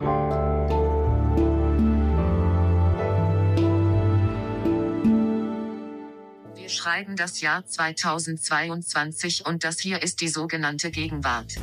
Wir schreiben das Jahr 2022 und das hier ist die sogenannte Gegenwart.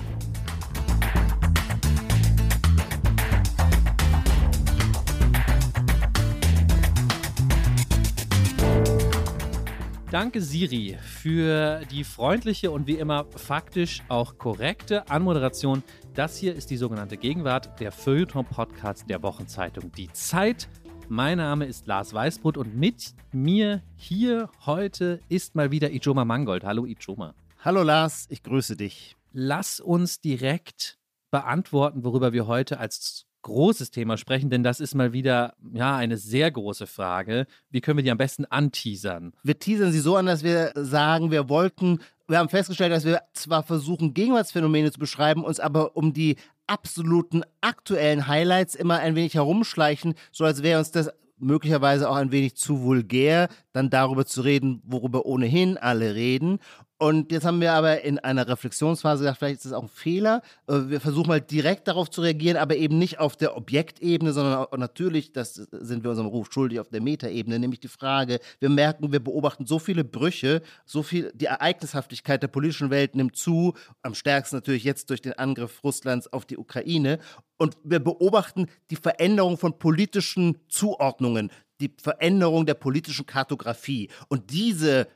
Danke Siri für die freundliche und wie immer faktisch auch korrekte Anmoderation. Das hier ist die sogenannte Gegenwart, der Feuilleton-Podcast der Wochenzeitung Die Zeit. Mein Name ist Lars Weißbrot und mit mir hier heute ist mal wieder Ijoma Mangold. Hallo Ijoma. Hallo Lars, ich grüße dich. Lass uns direkt beantworten, worüber wir heute als großes Thema sprechen, denn das ist mal wieder ja eine sehr große Frage. Wie können wir die am besten anteasern? Wir teasern sie so an, dass wir sagen, wir wollten, wir haben festgestellt, dass wir zwar versuchen, Gegenwartsphänomene zu beschreiben, uns aber um die absoluten aktuellen Highlights immer ein wenig herumschleichen, so als wäre uns das möglicherweise auch ein wenig zu vulgär, dann darüber zu reden, worüber ohnehin alle reden. Und jetzt haben wir aber in einer Reflexionsphase gedacht, vielleicht ist das auch ein Fehler. Äh, wir versuchen mal direkt darauf zu reagieren, aber eben nicht auf der Objektebene, sondern natürlich, das sind wir unserem Ruf schuldig, auf der Metaebene, nämlich die Frage, wir merken, wir beobachten so viele Brüche, so viel, die Ereignishaftigkeit der politischen Welt nimmt zu, am stärksten natürlich jetzt durch den Angriff Russlands auf die Ukraine. Und wir beobachten die Veränderung von politischen Zuordnungen, die Veränderung der politischen Kartografie. Und diese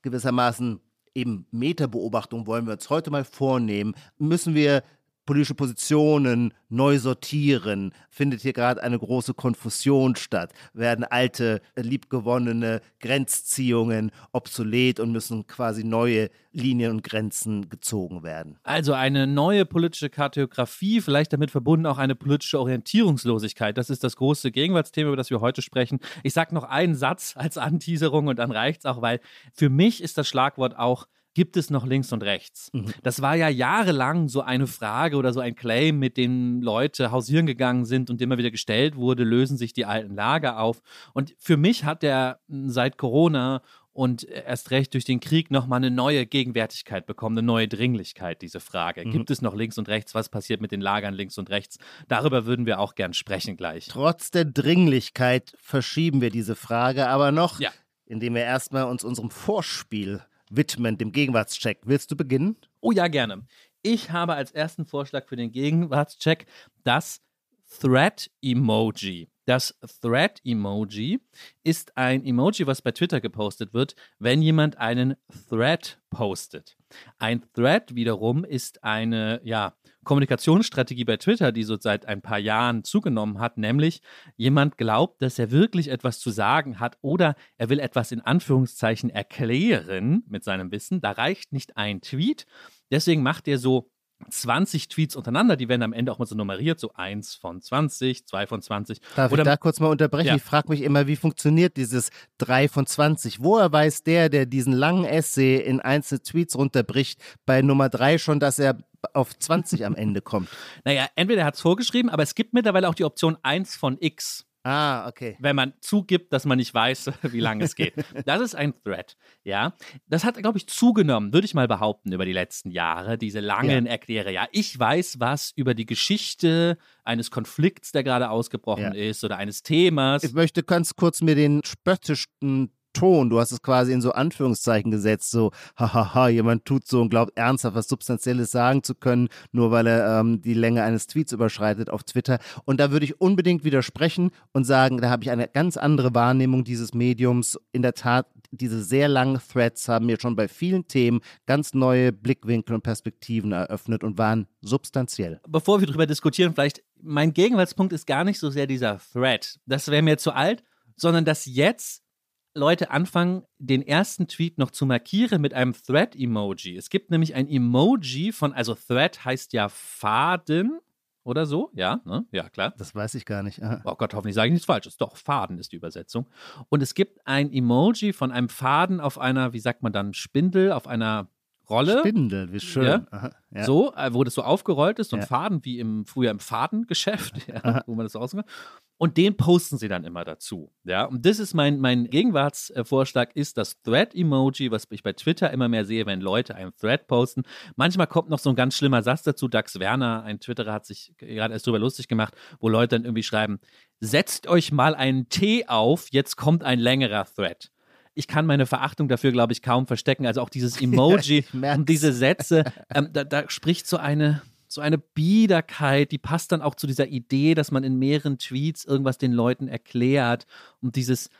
gewissermaßen eben Metabeobachtung wollen wir uns heute mal vornehmen, müssen wir politische Positionen neu sortieren? Findet hier gerade eine große Konfusion statt? Werden alte, liebgewonnene Grenzziehungen obsolet und müssen quasi neue Linien und Grenzen gezogen werden? Also eine neue politische Kartografie, vielleicht damit verbunden auch eine politische Orientierungslosigkeit. Das ist das große Gegenwartsthema, über das wir heute sprechen. Ich sage noch einen Satz als Anteaserung und dann reicht es auch, weil für mich ist das Schlagwort auch gibt es noch links und rechts? Mhm. Das war ja jahrelang so eine Frage oder so ein Claim, mit dem Leute hausieren gegangen sind und immer wieder gestellt wurde, lösen sich die alten Lager auf. Und für mich hat der seit Corona und erst recht durch den Krieg nochmal eine neue Gegenwärtigkeit bekommen, eine neue Dringlichkeit, diese Frage. Mhm. Gibt es noch links und rechts? Was passiert mit den Lagern links und rechts? Darüber würden wir auch gern sprechen gleich. Trotz der Dringlichkeit verschieben wir diese Frage aber noch, ja. indem wir erstmal uns unserem Vorspiel widmen, dem Gegenwartscheck. Willst du beginnen? Oh ja, gerne. Ich habe als ersten Vorschlag für den Gegenwartscheck das Thread-Emoji. Das Thread-Emoji ist ein Emoji, was bei Twitter gepostet wird, wenn jemand einen Thread postet. Ein Thread wiederum ist eine ja, Kommunikationsstrategie bei Twitter, die so seit ein paar Jahren zugenommen hat, nämlich jemand glaubt, dass er wirklich etwas zu sagen hat oder er will etwas in Anführungszeichen erklären mit seinem Wissen. Da reicht nicht ein Tweet. Deswegen macht er so 20 Tweets untereinander, die werden am Ende auch mal so nummeriert, so 1 von 20, 2 von 20. Darf Oder, ich da kurz mal unterbrechen? Ja. Ich frage mich immer, wie funktioniert dieses 3 von 20? Woher weiß der, der diesen langen Essay in einzelne Tweets runterbricht, bei Nummer 3 schon, dass er auf 20 am Ende kommt? Naja, entweder er hat es vorgeschrieben, aber es gibt mittlerweile auch die Option 1 von X. Ah, okay. Wenn man zugibt, dass man nicht weiß, wie lange es geht. Das ist ein Thread, ja. Das hat, glaube ich, zugenommen, würde ich mal behaupten, über die letzten Jahre, diese langen ja. Erkläre. Ja, ich weiß was über die Geschichte eines Konflikts, der gerade ausgebrochen ja. ist oder eines Themas. Ich möchte ganz kurz mir den spöttischsten Ton. Du hast es quasi in so Anführungszeichen gesetzt, so, hahaha, jemand tut so und glaubt ernsthaft was Substanzielles sagen zu können, nur weil er ähm, die Länge eines Tweets überschreitet auf Twitter. Und da würde ich unbedingt widersprechen und sagen, da habe ich eine ganz andere Wahrnehmung dieses Mediums. In der Tat, diese sehr langen Threads haben mir schon bei vielen Themen ganz neue Blickwinkel und Perspektiven eröffnet und waren substanziell. Bevor wir darüber diskutieren, vielleicht mein Gegenwartspunkt ist gar nicht so sehr dieser Thread. Das wäre mir zu alt, sondern dass jetzt Leute anfangen, den ersten Tweet noch zu markieren mit einem Thread-Emoji. Es gibt nämlich ein Emoji von, also Thread heißt ja Faden oder so, ja, ne? ja klar. Das weiß ich gar nicht. Aha. Oh Gott, hoffentlich sage ich nichts Falsches. Doch, Faden ist die Übersetzung. Und es gibt ein Emoji von einem Faden auf einer, wie sagt man dann, Spindel, auf einer Rolle. Spindel, wie schön. Ja. Aha, ja. So, äh, wo das so aufgerollt ist, ein Ja. Faden wie im früher im Fadengeschäft, wo man das so rausmacht. Und den posten sie dann immer dazu. Ja, und das ist mein, mein Gegenwartsvorschlag, ist das Thread-Emoji, was ich bei Twitter immer mehr sehe, wenn Leute einen Thread posten. Manchmal kommt noch so ein ganz schlimmer Satz dazu. Dax Werner, ein Twitterer, hat sich gerade erst drüber lustig gemacht, wo Leute dann irgendwie schreiben: Setzt euch mal einen Tee auf, jetzt kommt ein längerer Thread. Ich kann meine Verachtung dafür, glaube ich, kaum verstecken. Also auch dieses Emoji merk's. und diese Sätze, ähm, da, da spricht so eine, so eine Biederkeit, die passt dann auch zu dieser Idee, dass man in mehreren Tweets irgendwas den Leuten erklärt und dieses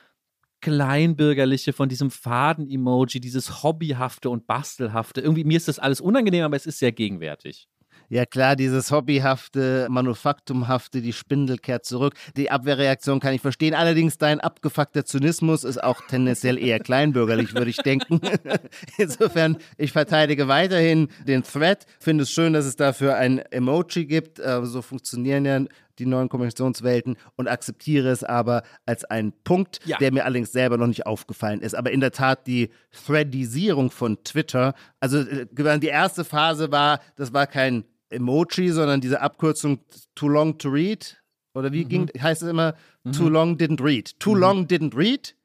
Kleinbürgerliche von diesem Faden-Emoji, dieses Hobbyhafte und Bastelhafte. Irgendwie, mir ist das alles unangenehm, aber es ist sehr gegenwärtig. Ja klar, dieses hobbyhafte, manufaktumhafte, die Spindel kehrt zurück. Die Abwehrreaktion kann ich verstehen. Allerdings dein abgefuckter Zynismus ist auch tendenziell eher kleinbürgerlich, würde ich denken. Insofern, ich verteidige weiterhin den Thread. Finde es schön, dass es dafür ein Emoji gibt. Äh, So funktionieren ja die neuen Kommunikationswelten und akzeptiere es aber als einen Punkt, Ja. der mir allerdings selber noch nicht aufgefallen ist. Aber in der Tat die Threadisierung von Twitter, also äh, die erste Phase war, das war kein Emoji, sondern diese Abkürzung too long to read. Oder wie ging, heißt es immer? Too long didn't read. Too long didn't read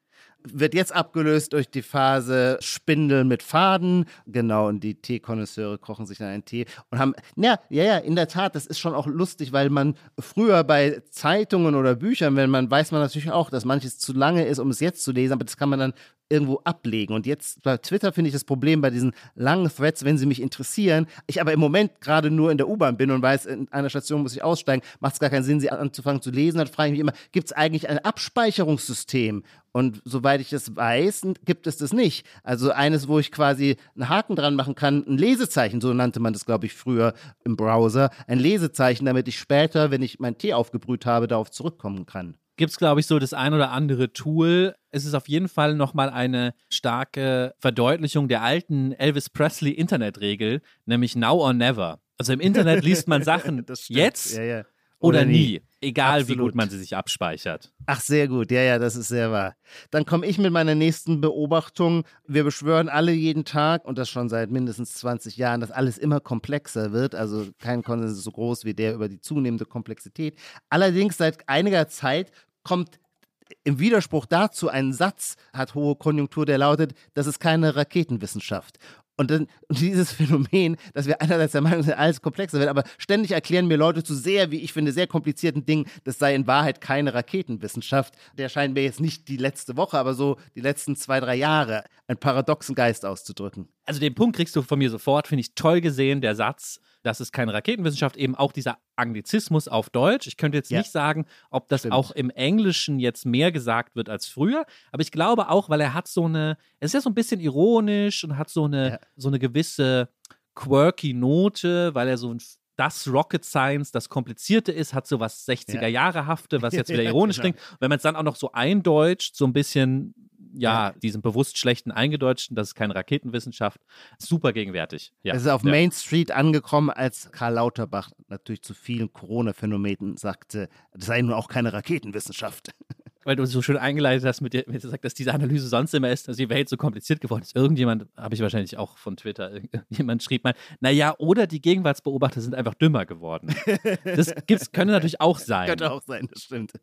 wird jetzt abgelöst durch die Phase Spindel mit Faden. Genau, und die Teekonnoisseure kochen sich dann einen Tee und haben, ja, ja, ja, in der Tat, das ist schon auch lustig, weil man früher bei Zeitungen oder Büchern, wenn man, weiß man natürlich auch, dass manches zu lange ist, um es jetzt zu lesen, aber das kann man dann irgendwo ablegen. Und jetzt bei Twitter finde ich das Problem bei diesen langen Threads, wenn sie mich interessieren, ich aber im Moment gerade nur in der U-Bahn bin und weiß, in einer Station muss ich aussteigen, macht es gar keinen Sinn, sie anzufangen zu lesen. Dann frage ich mich immer, gibt es eigentlich ein Abspeicherungssystem? Und soweit ich es weiß, gibt es das nicht. Also eines, wo ich quasi einen Haken dran machen kann, ein Lesezeichen, so nannte man das, glaube ich, früher im Browser. Ein Lesezeichen, damit ich später, wenn ich meinen Tee aufgebrüht habe, darauf zurückkommen kann. Gibt es, glaube ich, so das ein oder andere Tool. Es ist auf jeden Fall nochmal eine starke Verdeutlichung der alten Elvis Presley Internetregel, nämlich Now or Never. Also im Internet liest man Sachen jetzt Ja, ja. oder, nie. Egal wie Absolut. gut man sie sich abspeichert. Ach, sehr gut. Ja, ja, das ist sehr wahr. Dann komme ich mit meiner nächsten Beobachtung. Wir beschwören alle jeden Tag, und das schon seit mindestens 20 Jahren, dass alles immer komplexer wird. Also kein Konsens ist so groß wie der über die zunehmende Komplexität. Allerdings seit einiger Zeit kommt im Widerspruch dazu ein Satz, hat hohe Konjunktur, der lautet, das ist keine Raketenwissenschaft. Und dann dieses Phänomen, dass wir einerseits der Meinung sind, alles komplexer wird, aber ständig erklären mir Leute zu sehr, wie ich finde, sehr komplizierten Dingen, das sei in Wahrheit keine Raketenwissenschaft. Der scheint mir jetzt nicht die letzte Woche, aber so die letzten zwei, drei Jahre einen paradoxen Geist auszudrücken. Also den Punkt kriegst du von mir sofort, finde ich toll gesehen, der Satz, das ist keine Raketenwissenschaft, eben auch dieser Anglizismus auf Deutsch. Ich könnte jetzt Ja. nicht sagen, ob das Stimmt. auch im Englischen jetzt mehr gesagt wird als früher, aber ich glaube auch, weil er hat so eine, es ist ja so ein bisschen ironisch und hat so eine, Ja. so eine gewisse quirky Note, weil er so ein das Rocket Science, das Komplizierte ist, hat so was 60er-Jahre-hafte, was jetzt wieder Ja, ironisch genau. klingt. Wenn man es dann auch noch so eindeutscht, so ein bisschen, ja, diesen bewusst schlechten Eingedeutschten, das ist keine Raketenwissenschaft, super gegenwärtig. Ja. es ist auf ja. Main Street angekommen, als Karl Lauterbach natürlich zu vielen Corona-Phänomenen sagte, das sei nun auch keine Raketenwissenschaft. weil du so schön eingeleitet hast mit dir, mit gesagt, dass diese Analyse sonst immer ist, dass die Welt so kompliziert geworden ist. Irgendjemand, habe ich wahrscheinlich auch von Twitter, jemand schrieb mal, naja, oder die Gegenwartsbeobachter sind einfach dümmer geworden. Das gibt's, könnte natürlich auch sein. Könnte auch sein, das stimmt.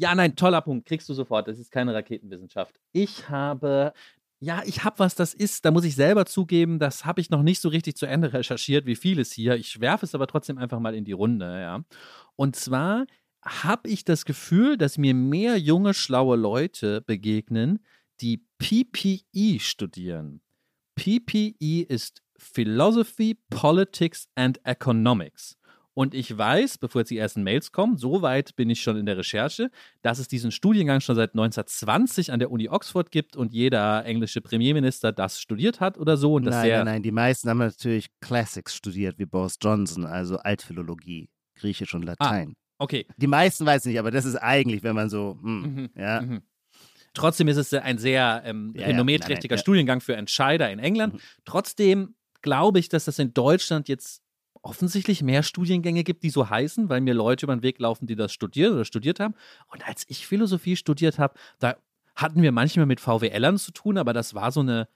Ja, nein, toller Punkt, kriegst du sofort. Das ist keine Raketenwissenschaft. Ich habe, ja, ich habe was, das ist, da muss ich selber zugeben, das habe ich noch nicht so richtig zu Ende recherchiert, wie vieles hier. Ich werfe es aber trotzdem einfach mal in die Runde, ja. Und zwar habe ich das Gefühl, dass mir mehr junge, schlaue Leute begegnen, die PPE studieren. PPE ist Philosophy, Politics and Economics. Und ich weiß, bevor jetzt die ersten Mails kommen, so weit bin ich schon in der Recherche, dass es diesen Studiengang schon seit 1920 an der Uni Oxford gibt und jeder englische Premierminister das studiert hat oder so. Und nein, nein, nein, die meisten haben natürlich Classics studiert, wie Boris Johnson, also Altphilologie, Griechisch und Latein. Okay, Die meisten weiß nicht, aber das ist eigentlich, wenn man so, hm, Mhm, ja. mhm. Trotzdem ist es ein sehr ähm, Ja, nein, ja. Studiengang für Entscheider in England. Mhm. Trotzdem glaube ich, dass das in Deutschland jetzt offensichtlich mehr Studiengänge gibt, die so heißen, weil mir Leute über den Weg laufen, die das studieren oder studiert haben. Und als ich Philosophie studiert habe, da hatten wir manchmal mit VWLern zu tun, aber das war so eine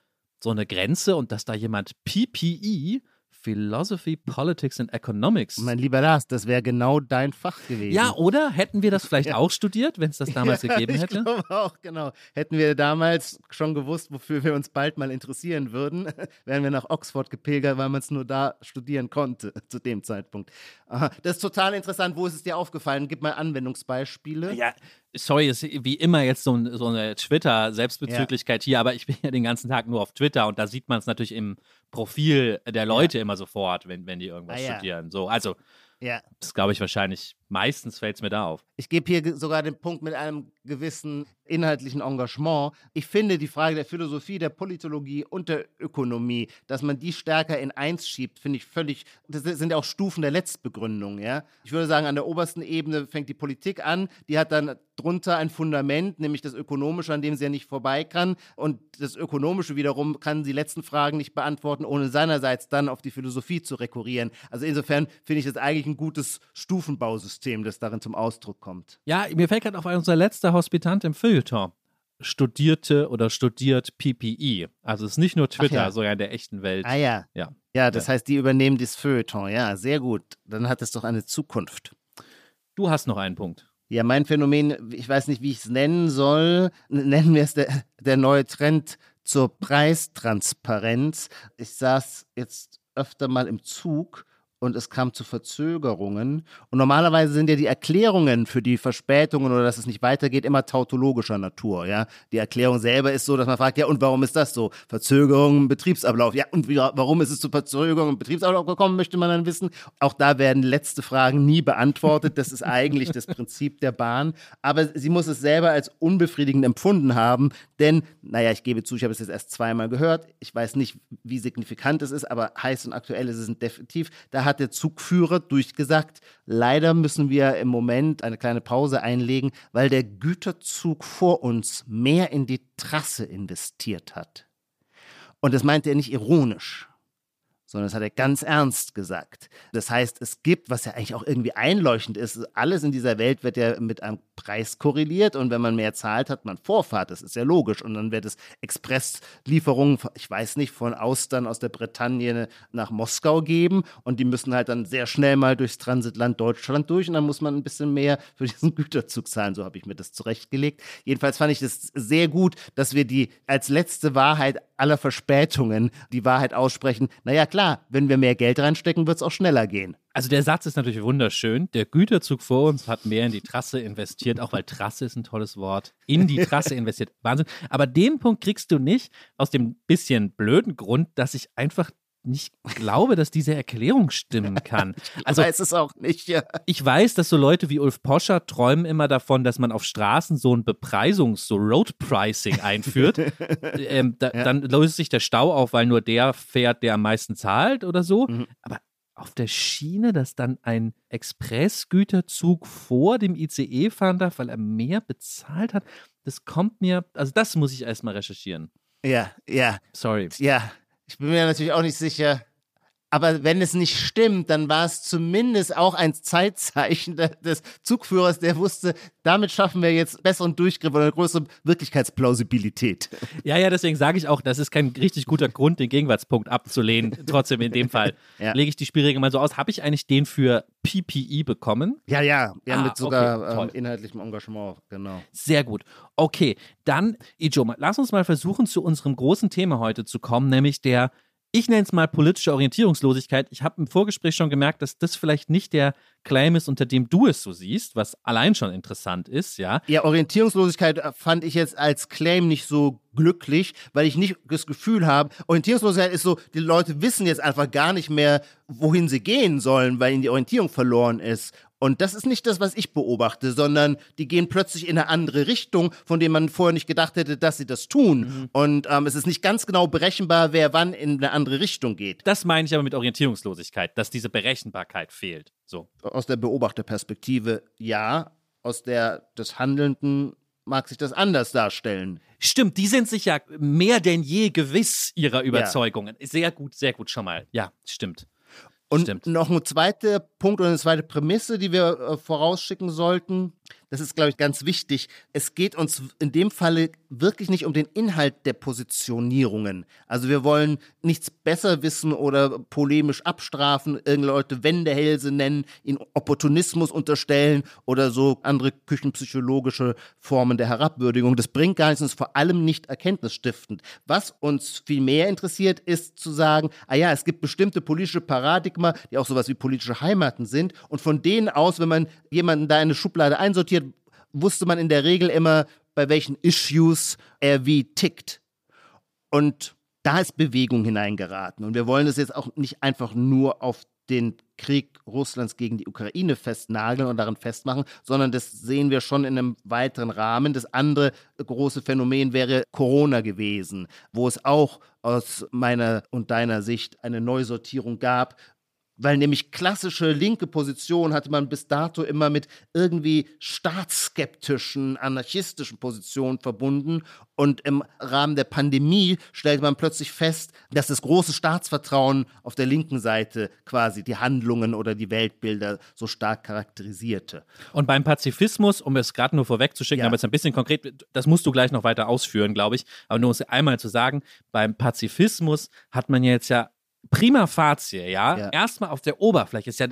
so eine Grenze und dass da jemand PPE Philosophy, Politics and Economics. Mein lieber Lars, das wäre genau dein Fach gewesen. Ja, oder? Hätten wir das vielleicht ja. auch studiert, wenn es das damals ja, gegeben hätte? Ich glaube auch, genau. Hätten wir damals schon gewusst, wofür wir uns bald mal interessieren würden, wären wir nach Oxford gepilgert, weil man es nur da studieren konnte zu dem Zeitpunkt. Aha. Das ist total interessant. Wo ist es dir aufgefallen? Gib mal Anwendungsbeispiele. Ja, sorry, ist wie immer jetzt so, so eine Twitter-Selbstbezüglichkeit ja. hier, aber ich bin ja den ganzen Tag nur auf Twitter und da sieht man es natürlich im Profil der Leute ja. immer sofort, wenn, wenn die irgendwas ah, studieren. So, also, ja. das glaube ich wahrscheinlich, meistens fällt es mir da auf. Ich gebe hier sogar den Punkt mit einem gewissen inhaltlichen Engagement. Ich finde die Frage der Philosophie, der Politologie und der Ökonomie, dass man die stärker in eins schiebt, finde ich völlig, das sind ja auch Stufen der Letztbegründung, ja. Ich würde sagen, an der obersten Ebene fängt die Politik an, die hat dann drunter ein Fundament, nämlich das Ökonomische, an dem sie ja nicht vorbei kann. Und das Ökonomische wiederum kann die letzten Fragen nicht beantworten, ohne seinerseits dann auf die Philosophie zu rekurrieren. Also insofern finde ich das eigentlich ein gutes Stufenbausystem, das darin zum Ausdruck kommt. Ja, mir fällt gerade auf unser letzter Hospitant im Feuilleton studierte oder studiert PPE. Also es ist nicht nur Twitter, ja. sondern in der echten Welt. Ah ja. Ja, ja das ja. heißt, die übernehmen das Feuilleton. Ja, sehr gut. Dann hat es doch eine Zukunft. Du hast noch einen Punkt. Ja, mein Phänomen, ich weiß nicht, wie ich es nennen soll. Nennen wir es der, der neue Trend zur Preistransparenz. Ich saß jetzt öfter mal im Zug und es kam zu Verzögerungen. Und normalerweise sind ja die Erklärungen für die Verspätungen oder dass es nicht weitergeht immer tautologischer Natur. Ja, die Erklärung selber ist so, dass man fragt, ja und warum ist das so? Verzögerungen im Betriebsablauf. Ja und wie, warum ist es zu Verzögerungen im Betriebsablauf gekommen? Möchte man dann wissen. Auch da werden letzte Fragen nie beantwortet. Das ist eigentlich das Prinzip der Bahn. Aber sie muss es selber als unbefriedigend empfunden haben, denn naja, ich gebe zu, ich habe es jetzt erst zweimal gehört. Ich weiß nicht, wie signifikant es ist, aber heiß und aktuell ist es definitiv. Da hat hat der Zugführer durchgesagt, leider müssen wir im Moment eine kleine Pause einlegen, weil der Güterzug vor uns mehr in die Trasse investiert hat. Und das meinte er nicht ironisch sondern das hat er ganz ernst gesagt. Das heißt, es gibt, was ja eigentlich auch irgendwie einleuchtend ist, alles in dieser Welt wird ja mit einem Preis korreliert und wenn man mehr zahlt, hat man Vorfahrt. Das ist ja logisch. Und dann wird es Expresslieferungen, ich weiß nicht, von Austern aus der Bretagne nach Moskau geben und die müssen halt dann sehr schnell mal durchs Transitland Deutschland durch und dann muss man ein bisschen mehr für diesen Güterzug zahlen. So habe ich mir das zurechtgelegt. Jedenfalls fand ich das sehr gut, dass wir die als letzte Wahrheit aller Verspätungen die Wahrheit aussprechen. Naja, klar, wenn wir mehr Geld reinstecken, wird es auch schneller gehen. Also der Satz ist natürlich wunderschön. Der Güterzug vor uns hat mehr in die Trasse investiert, auch weil Trasse ist ein tolles Wort. In die Trasse investiert. Wahnsinn. Aber den Punkt kriegst du nicht aus dem bisschen blöden Grund, dass ich einfach nicht glaube, dass diese Erklärung stimmen kann. Also, ich weiß es auch nicht. Ja. Ich weiß, dass so Leute wie Ulf Poscher träumen immer davon, dass man auf Straßen so ein Bepreisungs-, so Road Pricing einführt. ähm, da, ja. Dann löst sich der Stau auf, weil nur der fährt, der am meisten zahlt oder so. Mhm. Aber auf der Schiene, dass dann ein Expressgüterzug vor dem ICE fahren darf, weil er mehr bezahlt hat, das kommt mir, also das muss ich erstmal recherchieren. Ja, ja. Sorry. Ja, ich bin mir natürlich auch nicht sicher. Aber wenn es nicht stimmt, dann war es zumindest auch ein Zeitzeichen des Zugführers, der wusste, damit schaffen wir jetzt besseren Durchgriff oder eine größere Wirklichkeitsplausibilität. Ja, ja, deswegen sage ich auch, das ist kein richtig guter Grund, den Gegenwartspunkt abzulehnen. Trotzdem in dem Fall ja. lege ich die Spielregeln mal so aus. Habe ich eigentlich den für PPE bekommen? Ja, ja, ja, ah, mit sogar okay, ähm, inhaltlichem Engagement, genau. Sehr gut. Okay, dann, Ijo, lass uns mal versuchen, zu unserem großen Thema heute zu kommen, nämlich der ich nenne es mal politische Orientierungslosigkeit. Ich habe im Vorgespräch schon gemerkt, dass das vielleicht nicht der Claim ist, unter dem du es so siehst, was allein schon interessant ist, ja. Ja, Orientierungslosigkeit äh, fand ich jetzt als Claim nicht so glücklich, weil ich nicht das Gefühl habe, Orientierungslosigkeit ist so, die Leute wissen jetzt einfach gar nicht mehr, wohin sie gehen sollen, weil ihnen die Orientierung verloren ist. Und das ist nicht das, was ich beobachte, sondern die gehen plötzlich in eine andere Richtung, von dem man vorher nicht gedacht hätte, dass sie das tun. Mhm. Und ähm, es ist nicht ganz genau berechenbar, wer wann in eine andere Richtung geht. Das meine ich aber mit Orientierungslosigkeit, dass diese Berechenbarkeit fehlt. So. Aus der Beobachterperspektive ja, aus der des Handelnden mag sich das anders darstellen. Stimmt, die sind sich ja mehr denn je gewiss ihrer Überzeugungen. Ja. Sehr gut, sehr gut schon mal. Ja, stimmt. Und Stimmt. noch ein zweiter Punkt oder eine zweite Prämisse, die wir äh, vorausschicken sollten. Das ist, glaube ich, ganz wichtig. Es geht uns in dem Falle wirklich nicht um den Inhalt der Positionierungen. Also wir wollen nichts besser wissen oder polemisch abstrafen, irgendeine Leute Wendehälse nennen, ihnen Opportunismus unterstellen oder so andere küchenpsychologische Formen der Herabwürdigung. Das bringt gar nichts und ist vor allem nicht erkenntnisstiftend. Was uns viel mehr interessiert, ist zu sagen, ah ja, es gibt bestimmte politische Paradigma, die auch sowas wie politische Heimaten sind und von denen aus, wenn man jemanden da in eine Schublade einsortiert, wusste man in der Regel immer, bei welchen Issues er wie tickt. Und da ist Bewegung hineingeraten. Und wir wollen das jetzt auch nicht einfach nur auf den Krieg Russlands gegen die Ukraine festnageln und darin festmachen, sondern das sehen wir schon in einem weiteren Rahmen. Das andere große Phänomen wäre Corona gewesen, wo es auch aus meiner und deiner Sicht eine Neusortierung gab, weil nämlich klassische linke Positionen hatte man bis dato immer mit irgendwie staatsskeptischen, anarchistischen Positionen verbunden. Und im Rahmen der Pandemie stellte man plötzlich fest, dass das große Staatsvertrauen auf der linken Seite quasi die Handlungen oder die Weltbilder so stark charakterisierte. Und beim Pazifismus, um es gerade nur vorwegzuschicken, ja. aber jetzt ein bisschen konkret, das musst du gleich noch weiter ausführen, glaube ich. Aber nur um es einmal zu sagen, beim Pazifismus hat man jetzt ja prima facie, ja, ja. erstmal auf der Oberfläche, ist ja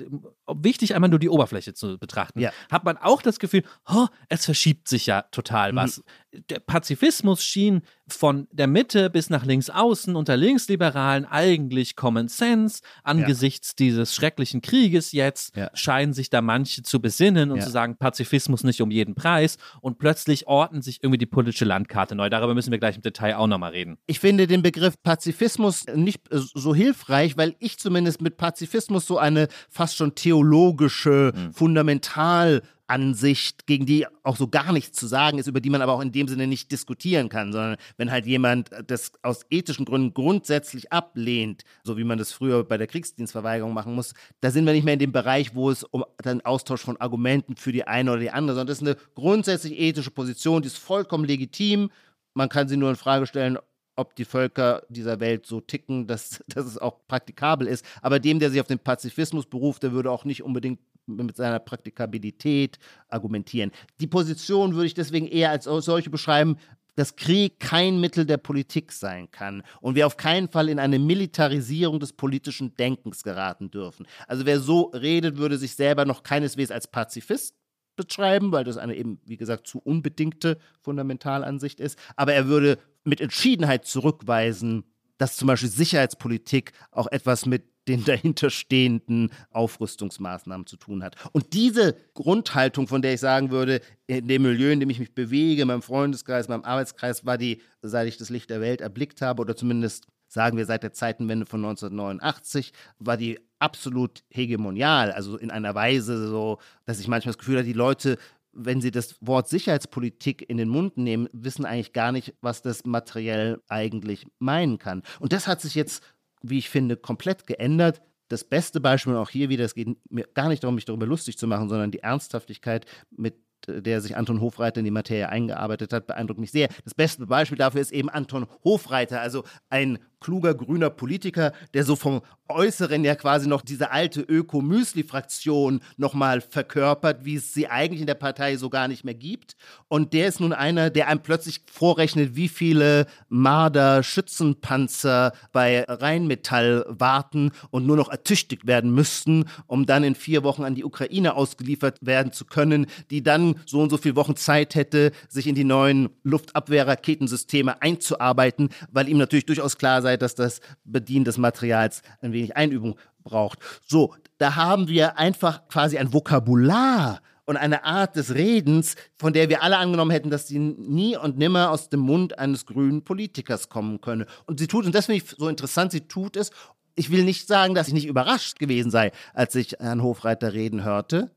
wichtig, einmal nur die Oberfläche zu betrachten, ja. hat man auch das Gefühl, oh, es verschiebt sich ja total was. Mhm der Pazifismus schien von der Mitte bis nach links außen unter Linksliberalen eigentlich Common Sense. Angesichts ja. dieses schrecklichen Krieges jetzt ja. scheinen sich da manche zu besinnen und ja. zu sagen, Pazifismus nicht um jeden Preis. Und plötzlich ordnen sich irgendwie die politische Landkarte neu. Darüber müssen wir gleich im Detail auch nochmal reden. Ich finde den Begriff Pazifismus nicht so hilfreich, weil ich zumindest mit Pazifismus so eine fast schon theologische, mhm. fundamental Ansicht, gegen die auch so gar nichts zu sagen ist, über die man aber auch in dem Sinne nicht diskutieren kann, sondern wenn halt jemand das aus ethischen Gründen grundsätzlich ablehnt, so wie man das früher bei der Kriegsdienstverweigerung machen muss, da sind wir nicht mehr in dem Bereich, wo es um den Austausch von Argumenten für die eine oder die andere, sondern das ist eine grundsätzlich ethische Position, die ist vollkommen legitim. Man kann sie nur in Frage stellen, ob die Völker dieser Welt so ticken, dass, dass es auch praktikabel ist. Aber dem, der sich auf den Pazifismus beruft, der würde auch nicht unbedingt mit seiner Praktikabilität argumentieren. Die Position würde ich deswegen eher als solche beschreiben, dass Krieg kein Mittel der Politik sein kann und wir auf keinen Fall in eine Militarisierung des politischen Denkens geraten dürfen. Also wer so redet, würde sich selber noch keineswegs als Pazifist beschreiben, weil das eine eben, wie gesagt, zu unbedingte Fundamentalansicht ist. Aber er würde mit Entschiedenheit zurückweisen, dass zum Beispiel Sicherheitspolitik auch etwas mit den dahinterstehenden Aufrüstungsmaßnahmen zu tun hat. Und diese Grundhaltung, von der ich sagen würde, in dem Milieu, in dem ich mich bewege, in meinem Freundeskreis, in meinem Arbeitskreis, war die, seit ich das Licht der Welt erblickt habe, oder zumindest sagen wir seit der Zeitenwende von 1989, war die absolut hegemonial, also in einer Weise so, dass ich manchmal das Gefühl habe, die Leute wenn sie das Wort Sicherheitspolitik in den Mund nehmen, wissen eigentlich gar nicht, was das materiell eigentlich meinen kann. Und das hat sich jetzt, wie ich finde, komplett geändert. Das beste Beispiel auch hier wieder, es geht mir gar nicht darum, mich darüber lustig zu machen, sondern die Ernsthaftigkeit, mit der sich Anton Hofreiter in die Materie eingearbeitet hat, beeindruckt mich sehr. Das beste Beispiel dafür ist eben Anton Hofreiter, also ein kluger grüner Politiker, der so vom Äußeren ja quasi noch diese alte Öko-Müsli-Fraktion nochmal verkörpert, wie es sie eigentlich in der Partei so gar nicht mehr gibt. Und der ist nun einer, der einem plötzlich vorrechnet, wie viele Marder-Schützenpanzer bei Rheinmetall warten und nur noch ertüchtigt werden müssten, um dann in vier Wochen an die Ukraine ausgeliefert werden zu können, die dann so und so viele Wochen Zeit hätte, sich in die neuen Luftabwehrraketensysteme einzuarbeiten, weil ihm natürlich durchaus klar sei, sei, dass das Bedienen des Materials ein wenig Einübung braucht. So, da haben wir einfach quasi ein Vokabular und eine Art des Redens, von der wir alle angenommen hätten, dass sie nie und nimmer aus dem Mund eines grünen Politikers kommen könne. Und sie tut, und das finde ich so interessant, sie tut es. Ich will nicht sagen, dass ich nicht überrascht gewesen sei, als ich Herrn Hofreiter reden hörte.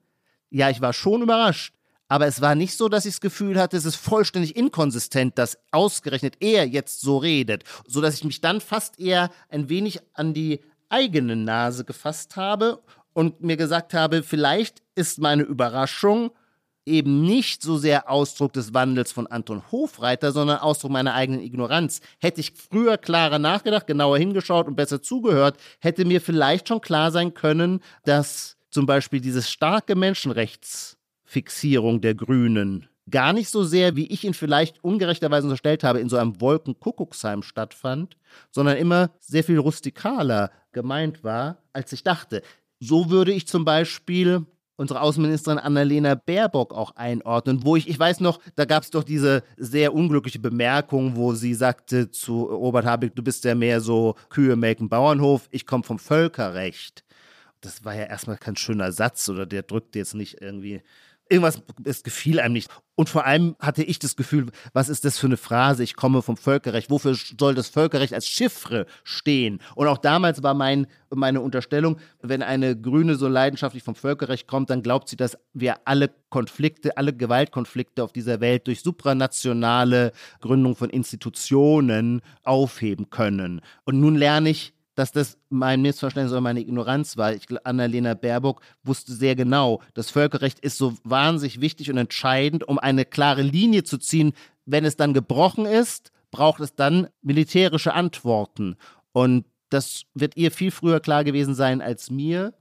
Ja, ich war schon überrascht. Aber es war nicht so, dass ich das Gefühl hatte, es ist vollständig inkonsistent, dass ausgerechnet er jetzt so redet, so dass ich mich dann fast eher ein wenig an die eigene Nase gefasst habe und mir gesagt habe, vielleicht ist meine Überraschung eben nicht so sehr Ausdruck des Wandels von Anton Hofreiter, sondern Ausdruck meiner eigenen Ignoranz. Hätte ich früher klarer nachgedacht, genauer hingeschaut und besser zugehört, hätte mir vielleicht schon klar sein können, dass zum Beispiel dieses starke Menschenrechts Fixierung der Grünen gar nicht so sehr, wie ich ihn vielleicht ungerechterweise unterstellt habe, in so einem Wolkenkuckucksheim stattfand, sondern immer sehr viel rustikaler gemeint war, als ich dachte. So würde ich zum Beispiel unsere Außenministerin Annalena Baerbock auch einordnen, wo ich, ich weiß noch, da gab es doch diese sehr unglückliche Bemerkung, wo sie sagte zu Robert Habeck, du bist ja mehr so Kühe melken Bauernhof, ich komme vom Völkerrecht. Das war ja erstmal kein schöner Satz oder der drückt jetzt nicht irgendwie irgendwas, es gefiel einem nicht. Und vor allem hatte ich das Gefühl, was ist das für eine Phrase? Ich komme vom Völkerrecht. Wofür soll das Völkerrecht als Chiffre stehen? Und auch damals war mein, meine Unterstellung, wenn eine Grüne so leidenschaftlich vom Völkerrecht kommt, dann glaubt sie, dass wir alle Konflikte, alle Gewaltkonflikte auf dieser Welt durch supranationale Gründung von Institutionen aufheben können. Und nun lerne ich, dass das mein Missverständnis oder meine Ignoranz war. Ich, Annalena Baerbock wusste sehr genau, das Völkerrecht ist so wahnsinnig wichtig und entscheidend, um eine klare Linie zu ziehen. Wenn es dann gebrochen ist, braucht es dann militärische Antworten. Und das wird ihr viel früher klar gewesen sein als mir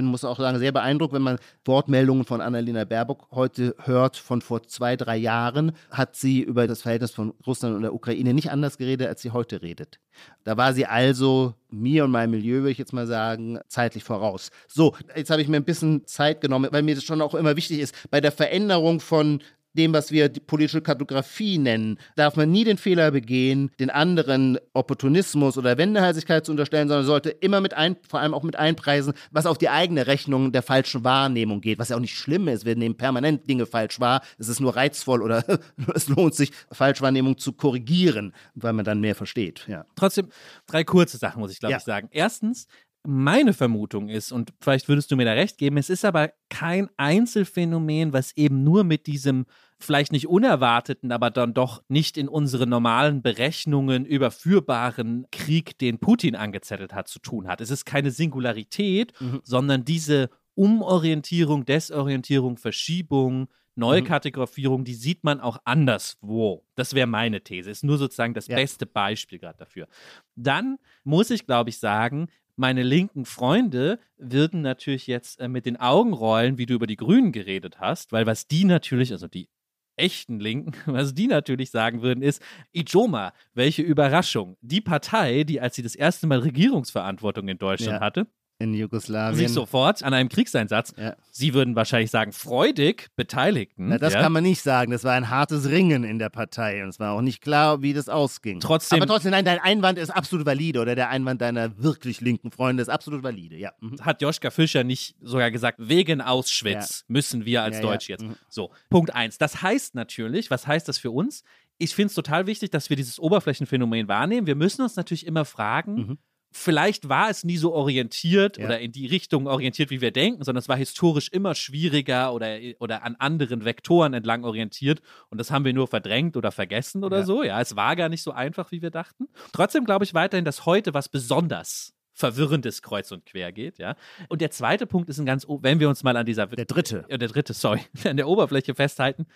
bin, muss auch sagen, sehr beeindruckt, wenn man Wortmeldungen von Annalena Baerbock heute hört von vor zwei, drei Jahren, hat sie über das Verhältnis von Russland und der Ukraine nicht anders geredet, als sie heute redet. Da war sie also mir und meinem Milieu, würde ich jetzt mal sagen, zeitlich voraus. So, jetzt habe ich mir ein bisschen Zeit genommen, weil mir das schon auch immer wichtig ist, bei der Veränderung von dem, was wir die politische Kartografie nennen, darf man nie den Fehler begehen, den anderen Opportunismus oder Wendeheisigkeit zu unterstellen, sondern sollte immer mit ein, vor allem auch mit einpreisen, was auf die eigene Rechnung der falschen Wahrnehmung geht, was ja auch nicht schlimm ist. Wir nehmen permanent Dinge falsch wahr. Es ist nur reizvoll oder es lohnt sich, Falschwahrnehmung zu korrigieren, weil man dann mehr versteht. Ja. Trotzdem drei kurze Sachen, muss ich glaube ja. ich sagen. Erstens, meine Vermutung ist, und vielleicht würdest du mir da recht geben, es ist aber kein Einzelfenomen, was eben nur mit diesem vielleicht nicht unerwarteten, aber dann doch nicht in unsere normalen Berechnungen überführbaren Krieg, den Putin angezettelt hat, zu tun hat. Es ist keine Singularität, mhm. sondern diese Umorientierung, Desorientierung, Verschiebung, Neukategorisierung, mhm. die sieht man auch anderswo. Das wäre meine These. Ist nur sozusagen das ja. beste Beispiel gerade dafür. Dann muss ich, glaube ich, sagen, meine linken Freunde würden natürlich jetzt äh, mit den Augen rollen, wie du über die Grünen geredet hast, weil was die natürlich, also die echten Linken, was die natürlich sagen würden, ist, Ijoma, welche Überraschung. Die Partei, die als sie das erste Mal Regierungsverantwortung in Deutschland ja. hatte, in Jugoslawien. Sich sofort an einem Kriegseinsatz. Ja. Sie würden wahrscheinlich sagen, freudig Beteiligten. Na, das ja. kann man nicht sagen. Das war ein hartes Ringen in der Partei und es war auch nicht klar, wie das ausging. Trotzdem. Aber trotzdem, nein, dein Einwand ist absolut valide oder der Einwand deiner wirklich linken Freunde ist absolut valide, ja. Mhm. Hat Joschka Fischer nicht sogar gesagt, wegen Auschwitz ja. müssen wir als Deutsch jetzt. Mhm. So, Punkt eins. Das heißt natürlich, was heißt das für uns? Ich finde es total wichtig, dass wir dieses Oberflächenphänomen wahrnehmen. Wir müssen uns natürlich immer fragen, mhm vielleicht war es nie so orientiert ja. oder in die Richtung orientiert, wie wir denken, sondern es war historisch immer schwieriger oder, oder an anderen Vektoren entlang orientiert und das haben wir nur verdrängt oder vergessen oder ja. so. Ja, es war gar nicht so einfach, wie wir dachten. Trotzdem glaube ich weiterhin, dass heute was besonders verwirrendes Kreuz und Quer geht, ja. Und der zweite Punkt ist ein ganz, wenn wir uns mal an dieser der dritte, äh, der dritte, sorry, an der Oberfläche festhalten,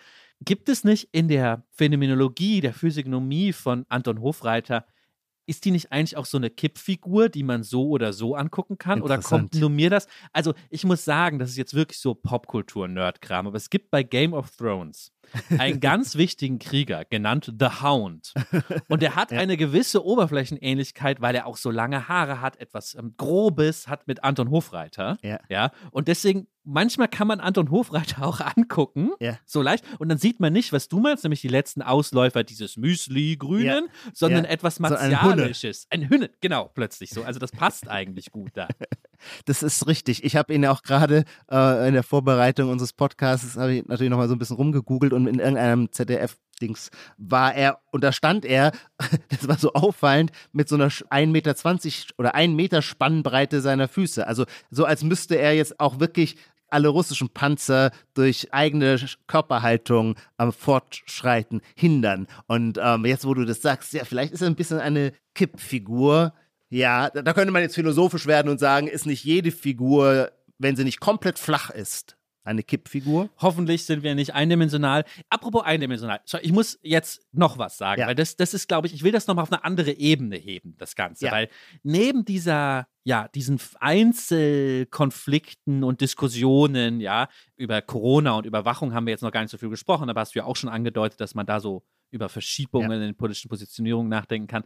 gibt es nicht in der Phänomenologie, der Physiognomie von Anton Hofreiter ist die nicht eigentlich auch so eine Kippfigur, die man so oder so angucken kann? Oder kommt nur mir das? Also, ich muss sagen, das ist jetzt wirklich so Popkultur-Nerd-Kram, aber es gibt bei Game of Thrones einen ganz wichtigen Krieger, genannt The Hound. Und der hat ja. eine gewisse Oberflächenähnlichkeit, weil er auch so lange Haare hat, etwas ähm, Grobes hat mit Anton Hofreiter. Ja. ja. Und deswegen, manchmal kann man Anton Hofreiter auch angucken, ja. so leicht. Und dann sieht man nicht, was du meinst, nämlich die letzten Ausläufer dieses Müsli-Grünen, sondern etwas Martialisches. So ein Hünne, genau, plötzlich so. Also das passt eigentlich gut da. Das ist richtig. Ich habe ihn auch gerade äh, in der Vorbereitung unseres Podcasts, habe ich natürlich nochmal so ein bisschen rumgegoogelt und in irgendeinem ZDF Dings war er, und da stand er, das war so auffallend, mit so einer 1,20 Meter oder 1 Meter Spannbreite seiner Füße. Also so als müsste er jetzt auch wirklich alle russischen Panzer durch eigene Körperhaltung am Fortschreiten hindern. Und ähm, jetzt, wo du das sagst, ja, vielleicht ist er ein bisschen eine Kippfigur, ja, da könnte man jetzt philosophisch werden und sagen, ist nicht jede Figur, wenn sie nicht komplett flach ist, Eine Kippfigur. Hoffentlich sind wir nicht eindimensional. Apropos eindimensional. Ich muss jetzt noch was sagen, ja. weil das, das ist, glaube ich, ich will das nochmal auf eine andere Ebene heben, das Ganze. Ja. Weil neben dieser, ja, diesen Einzelkonflikten und Diskussionen, ja, über Corona und Überwachung haben wir jetzt noch gar nicht so viel gesprochen, aber hast du ja auch schon angedeutet, dass man da so über Verschiebungen ja. in den politischen Positionierungen nachdenken kann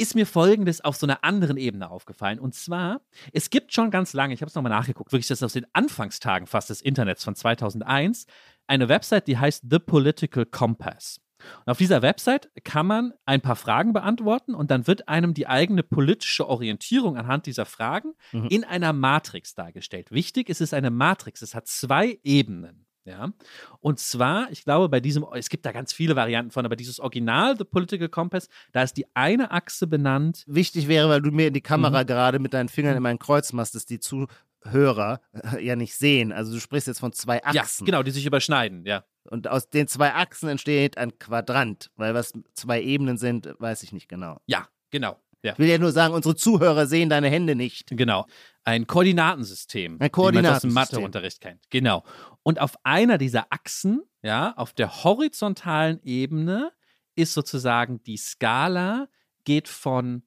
ist mir Folgendes auf so einer anderen Ebene aufgefallen. Und zwar, es gibt schon ganz lange, ich habe es nochmal nachgeguckt, wirklich das aus den Anfangstagen fast des Internets von 2001, eine Website, die heißt The Political Compass. Und auf dieser Website kann man ein paar Fragen beantworten und dann wird einem die eigene politische Orientierung anhand dieser Fragen mhm. in einer Matrix dargestellt. Wichtig, es ist eine Matrix, es hat zwei Ebenen. Ja. Und zwar, ich glaube, bei diesem, es gibt da ganz viele Varianten von, aber dieses Original, The Political Compass, da ist die eine Achse benannt. Wichtig wäre, weil du mir in die Kamera mhm. gerade mit deinen Fingern in mein Kreuz machst, dass die Zuhörer äh, ja nicht sehen. Also du sprichst jetzt von zwei Achsen. Ja, genau, die sich überschneiden, ja. Und aus den zwei Achsen entsteht ein Quadrant, weil was zwei Ebenen sind, weiß ich nicht genau. Ja, genau. Ja. Ich will ja nur sagen, unsere Zuhörer sehen deine Hände nicht. Genau. Ein Koordinatensystem, ein Koordinatensystem. wie man das dem Matheunterricht kennt. Genau. Und auf einer dieser Achsen, ja, auf der horizontalen Ebene ist sozusagen die Skala geht von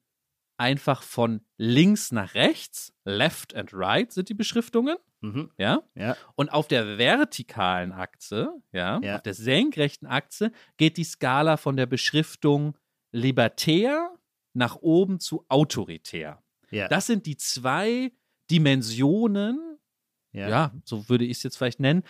einfach von links nach rechts, left and right sind die Beschriftungen. Mhm. Ja? ja. Und auf der vertikalen Achse, ja, ja, auf der senkrechten Achse geht die Skala von der Beschriftung libertär nach oben zu autoritär. Ja. Das sind die zwei Dimensionen, ja, ja so würde ich es jetzt vielleicht nennen,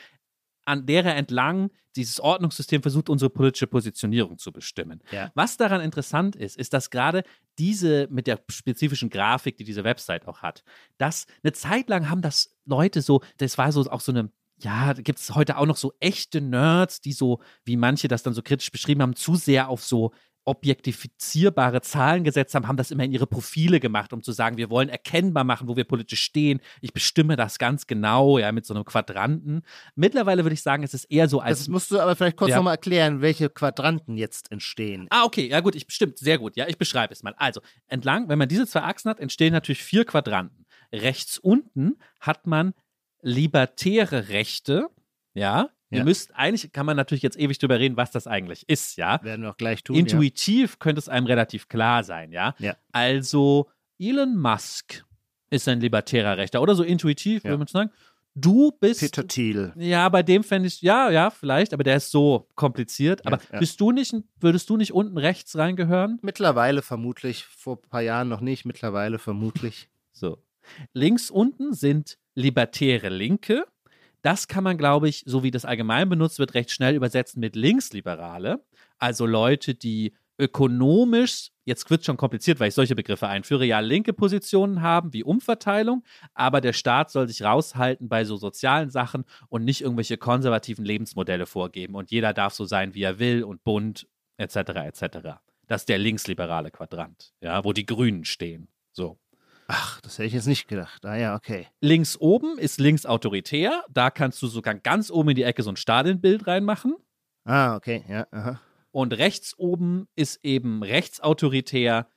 an derer entlang dieses Ordnungssystem versucht, unsere politische Positionierung zu bestimmen. Ja. Was daran interessant ist, ist, dass gerade diese mit der spezifischen Grafik, die diese Website auch hat, dass eine Zeit lang haben das Leute so, das war so auch so eine ja, gibt es heute auch noch so echte Nerds, die so, wie manche das dann so kritisch beschrieben haben, zu sehr auf so objektifizierbare Zahlen gesetzt haben, haben das immer in ihre Profile gemacht, um zu sagen, wir wollen erkennbar machen, wo wir politisch stehen. Ich bestimme das ganz genau, ja, mit so einem Quadranten. Mittlerweile würde ich sagen, es ist eher so als. Das musst du aber vielleicht kurz ja. nochmal erklären, welche Quadranten jetzt entstehen. Ah, okay, ja gut, ich bestimmt, sehr gut. Ja, ich beschreibe es mal. Also, entlang, wenn man diese zwei Achsen hat, entstehen natürlich vier Quadranten. Rechts unten hat man libertäre Rechte, ja, Ihr ja. müsst, eigentlich kann man natürlich jetzt ewig drüber reden, was das eigentlich ist, ja. Werden wir auch gleich tun. Intuitiv ja. könnte es einem relativ klar sein, ja. ja. Also, Elon Musk ist ein libertärer Rechter oder so intuitiv, würde man sagen. Du bist. Peter Thiel. Ja, bei dem fände ich, ja, ja, vielleicht, aber der ist so kompliziert. Aber bist du nicht, würdest du nicht unten rechts reingehören? Mittlerweile vermutlich, vor ein paar Jahren noch nicht, mittlerweile vermutlich. So. Links unten sind libertäre Linke. Das kann man, glaube ich, so wie das allgemein benutzt wird, recht schnell übersetzen mit Linksliberale. Also Leute, die ökonomisch, jetzt wird es schon kompliziert, weil ich solche Begriffe einführe, ja linke Positionen haben, wie Umverteilung, aber der Staat soll sich raushalten bei so sozialen Sachen und nicht irgendwelche konservativen Lebensmodelle vorgeben und jeder darf so sein, wie er will und bunt, etc., etc. Das ist der linksliberale Quadrant, ja, wo die Grünen stehen. So. Ach, das hätte ich jetzt nicht gedacht. Ah ja, okay. Links oben ist links autoritär. Da kannst du sogar ganz oben in die Ecke so ein Stalinbild reinmachen. Ah, okay, ja. Aha. Und rechts oben ist eben rechtsautoritär.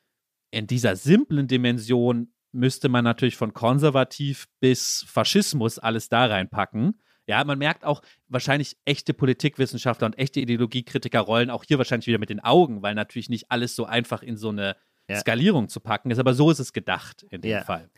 In dieser simplen Dimension müsste man natürlich von konservativ bis Faschismus alles da reinpacken. Ja, man merkt auch wahrscheinlich echte Politikwissenschaftler und echte Ideologiekritiker rollen auch hier wahrscheinlich wieder mit den Augen, weil natürlich nicht alles so einfach in so eine ja. Skalierung zu packen ist. Aber so ist es gedacht in dem ja. Fall.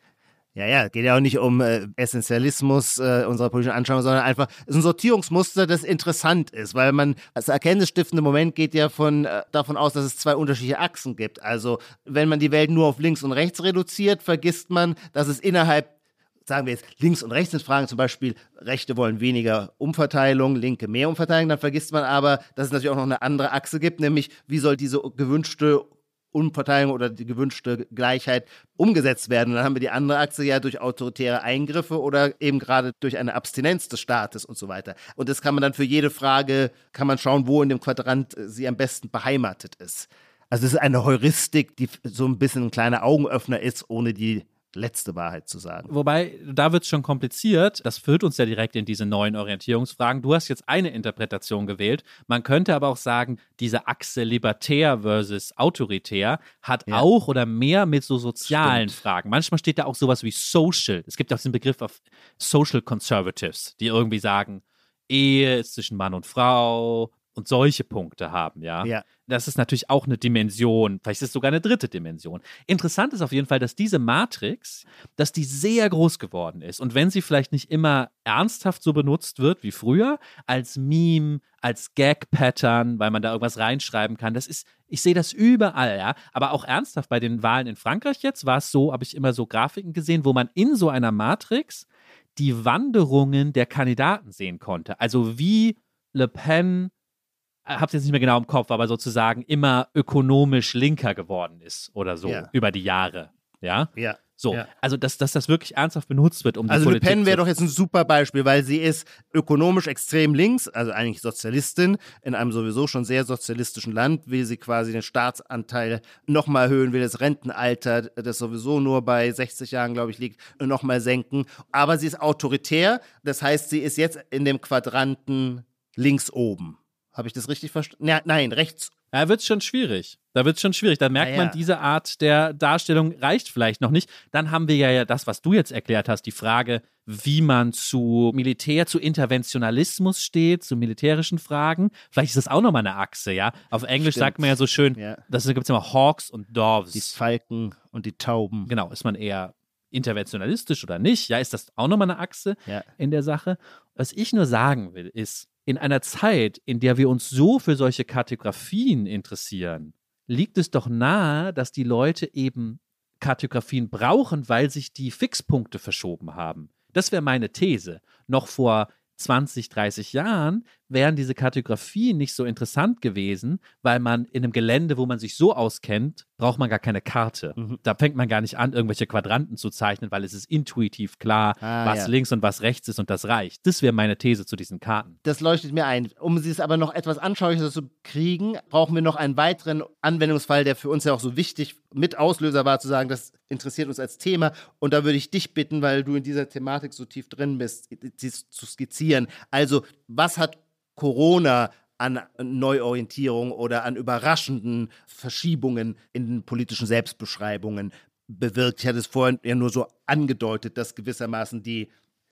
Ja, ja, geht ja auch nicht um äh, Essentialismus äh, unserer politischen Anschauung, sondern einfach es ist ein Sortierungsmuster, das interessant ist, weil man als erkenntnisstiftende Moment geht ja von äh, davon aus, dass es zwei unterschiedliche Achsen gibt. Also wenn man die Welt nur auf links und rechts reduziert, vergisst man, dass es innerhalb sagen wir jetzt links und rechts sind Fragen, zum Beispiel Rechte wollen weniger Umverteilung, Linke mehr Umverteilung, dann vergisst man aber, dass es natürlich auch noch eine andere Achse gibt, nämlich wie soll diese gewünschte Umverteilung oder die gewünschte Gleichheit umgesetzt werden. Dann haben wir die andere Achse ja durch autoritäre Eingriffe oder eben gerade durch eine Abstinenz des Staates und so weiter. Und das kann man dann für jede Frage, kann man schauen, wo in dem Quadrant sie am besten beheimatet ist. Also es ist eine Heuristik, die so ein bisschen ein kleiner Augenöffner ist, ohne die letzte Wahrheit zu sagen. Wobei, da wird es schon kompliziert. Das führt uns ja direkt in diese neuen Orientierungsfragen. Du hast jetzt eine Interpretation gewählt. Man könnte aber auch sagen, diese Achse libertär versus autoritär hat ja. auch oder mehr mit so sozialen Stimmt. Fragen. Manchmal steht da auch sowas wie social. Es gibt auch den Begriff auf Social Conservatives, die irgendwie sagen, Ehe ist zwischen Mann und Frau, und solche Punkte haben, ja. ja. Das ist natürlich auch eine Dimension, vielleicht ist es sogar eine dritte Dimension. Interessant ist auf jeden Fall, dass diese Matrix, dass die sehr groß geworden ist. Und wenn sie vielleicht nicht immer ernsthaft so benutzt wird wie früher, als Meme, als Gag-Pattern, weil man da irgendwas reinschreiben kann, das ist, ich sehe das überall, ja. Aber auch ernsthaft bei den Wahlen in Frankreich jetzt war es so, habe ich immer so Grafiken gesehen, wo man in so einer Matrix die Wanderungen der Kandidaten sehen konnte. Also wie Le Pen habe es jetzt nicht mehr genau im Kopf, aber sozusagen immer ökonomisch linker geworden ist oder so ja. über die Jahre. Ja. Ja. So, ja. also dass, dass das wirklich ernsthaft benutzt wird, um die also Politik Le Pen wäre doch jetzt ein super Beispiel, weil sie ist ökonomisch extrem links, also eigentlich Sozialistin in einem sowieso schon sehr sozialistischen Land, will sie quasi den Staatsanteil nochmal erhöhen, will das Rentenalter, das sowieso nur bei 60 Jahren, glaube ich, liegt, nochmal senken. Aber sie ist autoritär, das heißt, sie ist jetzt in dem Quadranten links oben. Habe ich das richtig verstanden? Ja, nein, rechts. Da wird es schon schwierig. Da wird es schon schwierig. Da merkt ja, ja. man, diese Art der Darstellung reicht vielleicht noch nicht. Dann haben wir ja das, was du jetzt erklärt hast, die Frage, wie man zu Militär, zu Interventionalismus steht, zu militärischen Fragen. Vielleicht ist das auch nochmal eine Achse, ja. Auf Englisch Stimmt. sagt man ja so schön, ja. da gibt es immer Hawks und Doves. Die Falken und die Tauben. Genau, ist man eher interventionalistisch oder nicht? Ja, ist das auch nochmal eine Achse in der Sache? Was ich nur sagen will, ist, in einer Zeit, in der wir uns so für solche Kartografien interessieren, liegt es doch nahe, dass die Leute eben Kartografien brauchen, weil sich die Fixpunkte verschoben haben. Das wäre meine These. Noch vor 20, 30 Jahren wären diese Kartografien nicht so interessant gewesen, weil man in einem Gelände, wo man sich so auskennt, braucht man gar keine Karte. Mhm. Da fängt man gar nicht an, irgendwelche Quadranten zu zeichnen, weil es ist intuitiv klar, ah, was ja. links und was rechts ist und das reicht. Das wäre meine These zu diesen Karten. Das leuchtet mir ein. Um es aber noch etwas anschaulicher zu kriegen, brauchen wir noch einen weiteren Anwendungsfall, der für uns ja auch so wichtig mit Auslöser war, zu sagen, das interessiert uns als Thema. Und da würde ich dich bitten, weil du in dieser Thematik so tief drin bist, zu skizzieren. Also, was hat Corona an Neuorientierung oder an überraschenden Verschiebungen in den politischen Selbstbeschreibungen bewirkt. Ich hatte es vorhin ja nur so angedeutet, dass gewissermaßen die,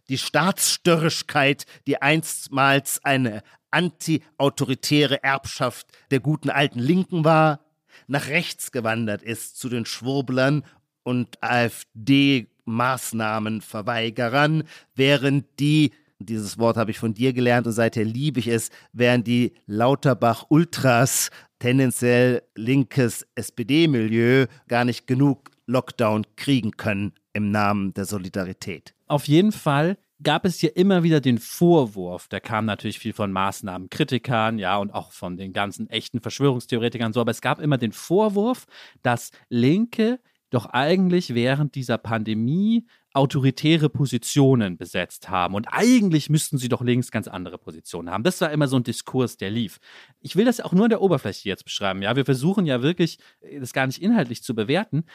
die Staatsstörrigkeit, die einstmals eine anti-autoritäre Erbschaft der guten alten Linken war, nach rechts gewandert ist zu den Schwurblern und AfD-Maßnahmenverweigerern, während die dieses Wort habe ich von dir gelernt und seither liebe ich es, während die Lauterbach-Ultras, tendenziell linkes SPD-Milieu, gar nicht genug Lockdown kriegen können im Namen der Solidarität. Auf jeden Fall gab es hier immer wieder den Vorwurf, der kam natürlich viel von Maßnahmenkritikern, ja, und auch von den ganzen echten Verschwörungstheoretikern so, aber es gab immer den Vorwurf, dass Linke doch eigentlich während dieser Pandemie autoritäre Positionen besetzt haben. Und eigentlich müssten sie doch links ganz andere Positionen haben. Das war immer so ein Diskurs, der lief. Ich will das auch nur in der Oberfläche jetzt beschreiben. Ja, wir versuchen ja wirklich, äh, das gar nicht inhaltlich zu bewerten.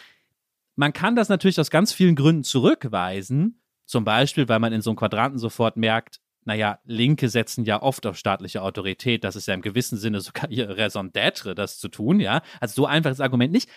Man kann das natürlich aus ganz vielen Gründen zurückweisen. Zum Beispiel, weil man in so einem Quadranten sofort merkt, naja, Linke setzen ja oft auf staatliche Autorität. Das ist ja im gewissen Sinne sogar ihre Raison d'être, das zu tun, ja. Also so einfaches Argument nicht.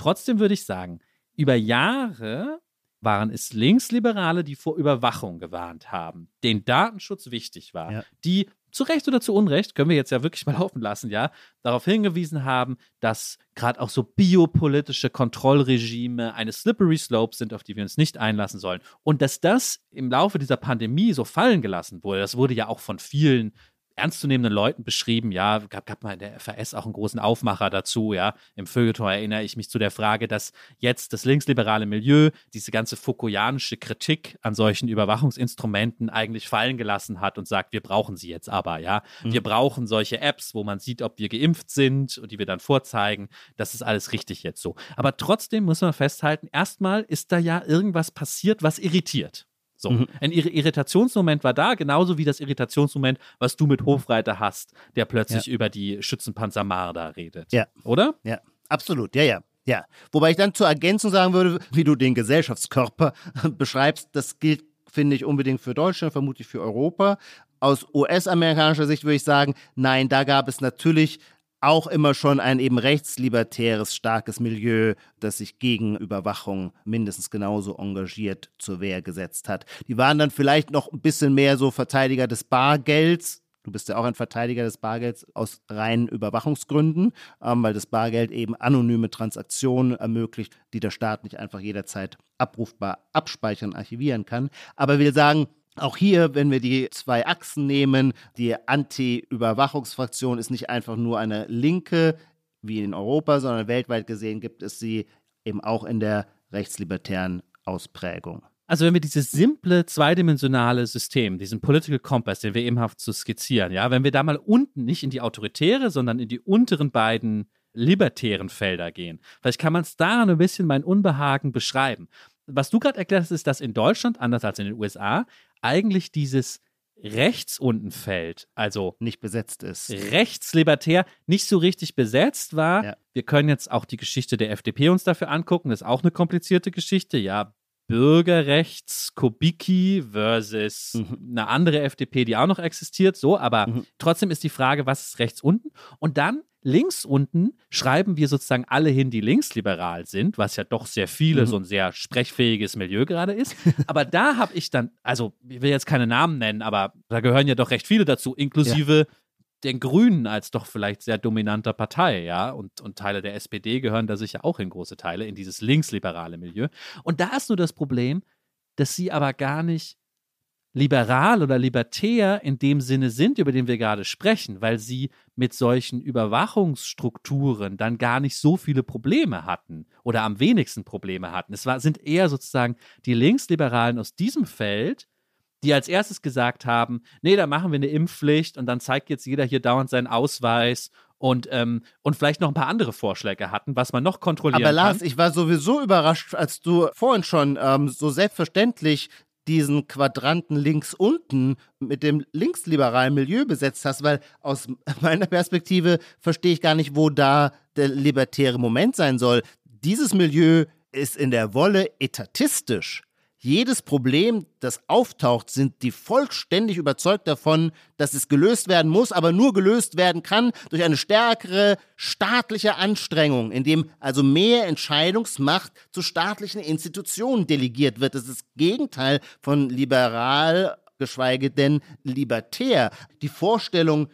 Trotzdem würde ich sagen, über Jahre waren es Linksliberale, die vor Überwachung gewarnt haben, denen Datenschutz wichtig war, ja. die zu Recht oder zu Unrecht, können wir jetzt ja wirklich mal laufen lassen, ja, darauf hingewiesen haben, dass gerade auch so biopolitische Kontrollregime eine slippery slope sind, auf die wir uns nicht einlassen sollen. Und dass das im Laufe dieser Pandemie so fallen gelassen wurde, das wurde ja auch von vielen ernstzunehmenden Leuten beschrieben. Ja, gab, gab mal in der FAS auch einen großen Aufmacher dazu. Ja, im Feuilleton erinnere ich mich zu der Frage, dass jetzt das linksliberale Milieu diese ganze Foucaultianische Kritik an solchen Überwachungsinstrumenten eigentlich fallen gelassen hat und sagt, wir brauchen sie jetzt aber. Ja, mhm. wir brauchen solche Apps, wo man sieht, ob wir geimpft sind und die wir dann vorzeigen. Das ist alles richtig jetzt so. Aber trotzdem muss man festhalten, erstmal ist da ja irgendwas passiert, was irritiert. So. Mhm. Ein Irritationsmoment war da, genauso wie das Irritationsmoment, was du mit Hofreiter hast, der plötzlich ja. über die Schützenpanzer Marder redet. Ja. Oder? Ja, absolut. Ja, ja. Ja, wobei ich dann zur Ergänzung sagen würde, wie du den Gesellschaftskörper beschreibst, das gilt, finde ich, unbedingt für Deutschland, vermutlich für Europa. Aus US-amerikanischer Sicht würde ich sagen, nein, da gab es natürlich auch immer schon ein eben rechtslibertäres, starkes Milieu, das sich gegen Überwachung mindestens genauso engagiert zur Wehr gesetzt hat. Die waren dann vielleicht noch ein bisschen mehr so Verteidiger des Bargelds. Du bist ja auch ein Verteidiger des Bargelds aus reinen Überwachungsgründen, ähm, weil das Bargeld eben anonyme Transaktionen ermöglicht, die der Staat nicht einfach jederzeit abrufbar abspeichern, archivieren kann. Aber wir sagen, auch hier, wenn wir die zwei Achsen nehmen, die Anti-Überwachungsfraktion ist nicht einfach nur eine linke, wie in Europa, sondern weltweit gesehen gibt es sie eben auch in der rechtslibertären Ausprägung. Also wenn wir dieses simple zweidimensionale System, diesen Political Compass, den wir eben haben zu skizzieren, ja, wenn wir da mal unten nicht in die autoritäre, sondern in die unteren beiden libertären Felder gehen, vielleicht kann man es daran ein bisschen mein Unbehagen beschreiben. Was du gerade erklärt hast, ist, dass in Deutschland, anders als in den USA, eigentlich dieses rechts unten fällt, also nicht besetzt ist. Rechtslibertär nicht so richtig besetzt war. Ja. Wir können jetzt auch die Geschichte der FDP uns dafür angucken. Das ist auch eine komplizierte Geschichte. Ja, Bürgerrechts Kubicki versus mhm. eine andere FDP, die auch noch existiert, so, aber mhm. trotzdem ist die Frage, was ist rechts unten? Und dann links unten schreiben wir sozusagen alle hin, die linksliberal sind, was ja doch sehr viele, mhm. so ein sehr sprechfähiges Milieu gerade ist. Aber da habe ich dann, also ich will jetzt keine Namen nennen, aber da gehören ja doch recht viele dazu, inklusive ja. Den Grünen als doch vielleicht sehr dominanter Partei, ja. Und, und Teile der SPD gehören da sicher auch in große Teile, in dieses linksliberale Milieu. Und da ist nur das Problem, dass sie aber gar nicht liberal oder libertär in dem Sinne sind, über den wir gerade sprechen, weil sie mit solchen Überwachungsstrukturen dann gar nicht so viele Probleme hatten oder am wenigsten Probleme hatten. Es war, sind eher sozusagen die Linksliberalen aus diesem Feld, die als erstes gesagt haben, nee, da machen wir eine Impfpflicht und dann zeigt jetzt jeder hier dauernd seinen Ausweis und, ähm, und vielleicht noch ein paar andere Vorschläge hatten, was man noch kontrollieren Aber Lars, kann. ich war sowieso überrascht, als du vorhin schon ähm, so selbstverständlich diesen Quadranten links unten mit dem linksliberalen Milieu besetzt hast, weil aus meiner Perspektive verstehe ich gar nicht, wo da der libertäre Moment sein soll. Dieses Milieu ist in der Wolle etatistisch jedes Problem, das auftaucht, sind die vollständig überzeugt davon, dass es gelöst werden muss, aber nur gelöst werden kann durch eine stärkere staatliche Anstrengung, indem also mehr Entscheidungsmacht zu staatlichen Institutionen delegiert wird. Das ist das Gegenteil von liberal, geschweige denn libertär. Die Vorstellung,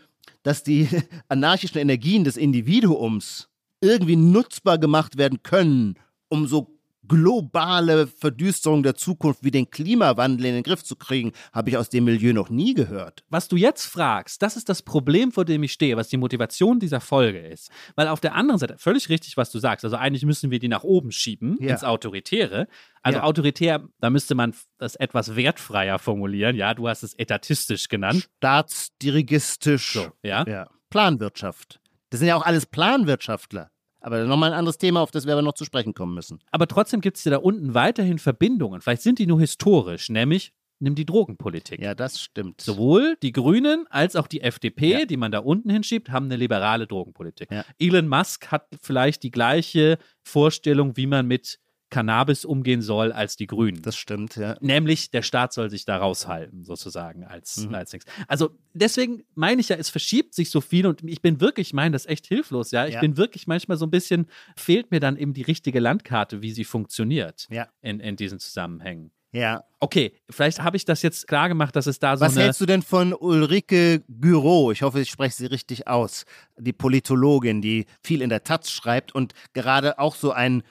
dass die anarchischen Energien des Individuums irgendwie nutzbar gemacht werden können, um so globale Verdüsterung der Zukunft wie den Klimawandel in den Griff zu kriegen, habe ich aus dem Milieu noch nie gehört. Was du jetzt fragst, das ist das Problem, vor dem ich stehe, was die Motivation dieser Folge ist. Weil auf der anderen Seite, völlig richtig, was du sagst, also eigentlich müssen wir die nach oben schieben, ja. ins Autoritäre. Also ja. autoritär, da müsste man das etwas wertfreier formulieren. Ja, du hast es etatistisch genannt. Staatsdirigistisch. So, ja. ja. Planwirtschaft. Das sind ja auch alles Planwirtschaftler. Aber nochmal ein anderes Thema, auf das wir aber noch zu sprechen kommen müssen. Aber trotzdem gibt es ja da unten weiterhin Verbindungen. Vielleicht sind die nur historisch, nämlich nimm die Drogenpolitik. Ja, das stimmt. Sowohl die Grünen als auch die FDP, ja. die man da unten hinschiebt, haben eine liberale Drogenpolitik. Ja. Elon Musk hat vielleicht die gleiche Vorstellung, wie man mit Cannabis umgehen soll als die Grünen. Das stimmt, ja. Nämlich der Staat soll sich da raushalten, sozusagen, als, mhm. als nichts. Also deswegen meine ich ja, es verschiebt sich so viel und ich bin wirklich, ich meine das echt hilflos, ja. Ich ja. bin wirklich manchmal so ein bisschen, fehlt mir dann eben die richtige Landkarte, wie sie funktioniert ja. in, in diesen Zusammenhängen. Ja. Okay, vielleicht habe ich das jetzt klar gemacht, dass es da so Was hältst du denn von Ulrike Gyro? Ich hoffe, ich spreche sie richtig aus. Die Politologin, die viel in der Taz schreibt und gerade auch so ein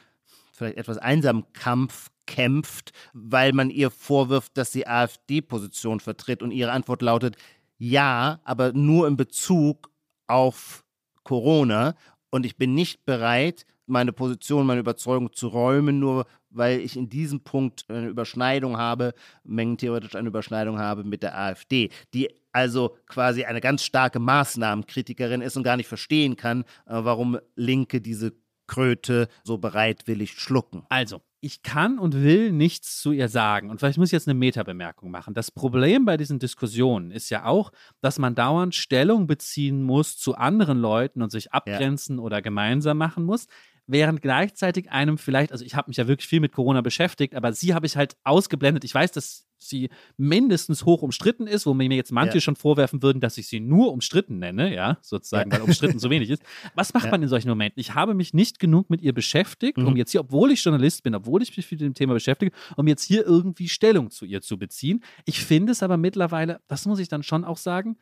vielleicht etwas einsamen Kampf kämpft, weil man ihr vorwirft, dass sie AfD-Position vertritt. Und ihre Antwort lautet, ja, aber nur in Bezug auf Corona. Und ich bin nicht bereit, meine Position, meine Überzeugung zu räumen, nur weil ich in diesem Punkt eine Überschneidung habe, mengentheoretisch eine Überschneidung habe mit der AfD, die also quasi eine ganz starke Maßnahmenkritikerin ist und gar nicht verstehen kann, äh, warum Linke diese Kröte so bereitwillig schlucken. Also, ich kann und will nichts zu ihr sagen. Und vielleicht muss ich jetzt eine Metabemerkung machen. Das Problem bei diesen Diskussionen ist ja auch, dass man dauernd Stellung beziehen muss zu anderen Leuten und sich abgrenzen ja. oder gemeinsam machen muss. Während gleichzeitig einem vielleicht, also ich habe mich ja wirklich viel mit Corona beschäftigt, aber sie habe ich halt ausgeblendet. Ich weiß, dass sie mindestens hoch umstritten ist, wo mir jetzt manche ja. schon vorwerfen würden, dass ich sie nur umstritten nenne, ja, sozusagen, ja. weil umstritten so wenig ist. Was macht ja. man in solchen Momenten? Ich habe mich nicht genug mit ihr beschäftigt, mhm. um jetzt hier, obwohl ich Journalist bin, obwohl ich mich mit dem Thema beschäftige, um jetzt hier irgendwie Stellung zu ihr zu beziehen. Ich finde es aber mittlerweile, das muss ich dann schon auch sagen,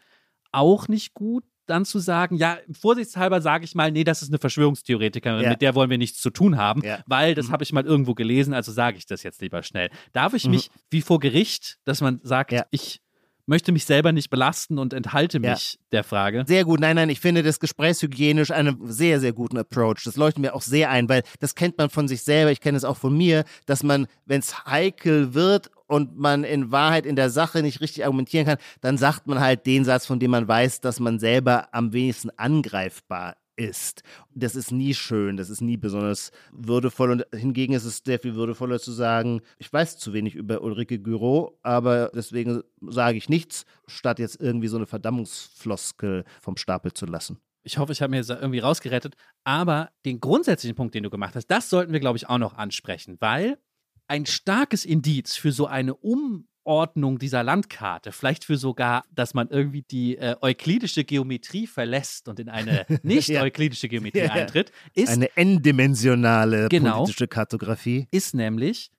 auch nicht gut, dann zu sagen, ja, vorsichtshalber sage ich mal, nee, das ist eine Verschwörungstheoretikerin, ja. mit der wollen wir nichts zu tun haben, ja. weil das mhm. habe ich mal irgendwo gelesen, also sage ich das jetzt lieber schnell. Darf ich mhm. mich wie vor Gericht, dass man sagt, ja. ich möchte mich selber nicht belasten und enthalte mich der Frage. Sehr gut. Nein, nein, ich finde das gesprächshygienisch einen sehr, sehr guten Approach. Das leuchtet mir auch sehr ein, weil das kennt man von sich selber, ich kenne es auch von mir, dass man, wenn es heikel wird und man in Wahrheit in der Sache nicht richtig argumentieren kann, dann sagt man halt den Satz, von dem man weiß, dass man selber am wenigsten angreifbar ist. Das ist nie schön, das ist nie besonders würdevoll und hingegen ist es sehr viel würdevoller zu sagen, ich weiß zu wenig über Ulrike Gürow, aber deswegen sage ich nichts, statt jetzt irgendwie so eine Verdammungsfloskel vom Stapel zu lassen. Ich hoffe, ich habe mir jetzt irgendwie rausgerettet. Aber den grundsätzlichen Punkt, den du gemacht hast, das sollten wir, glaube ich, auch noch ansprechen, weil ein starkes Indiz für so eine Umordnung dieser Landkarte, vielleicht für sogar, dass man irgendwie die äh, euklidische Geometrie verlässt und in eine nicht-euklidische Geometrie ja. eintritt, ist eine n-dimensionale genau, politische Kartografie. Ist nämlich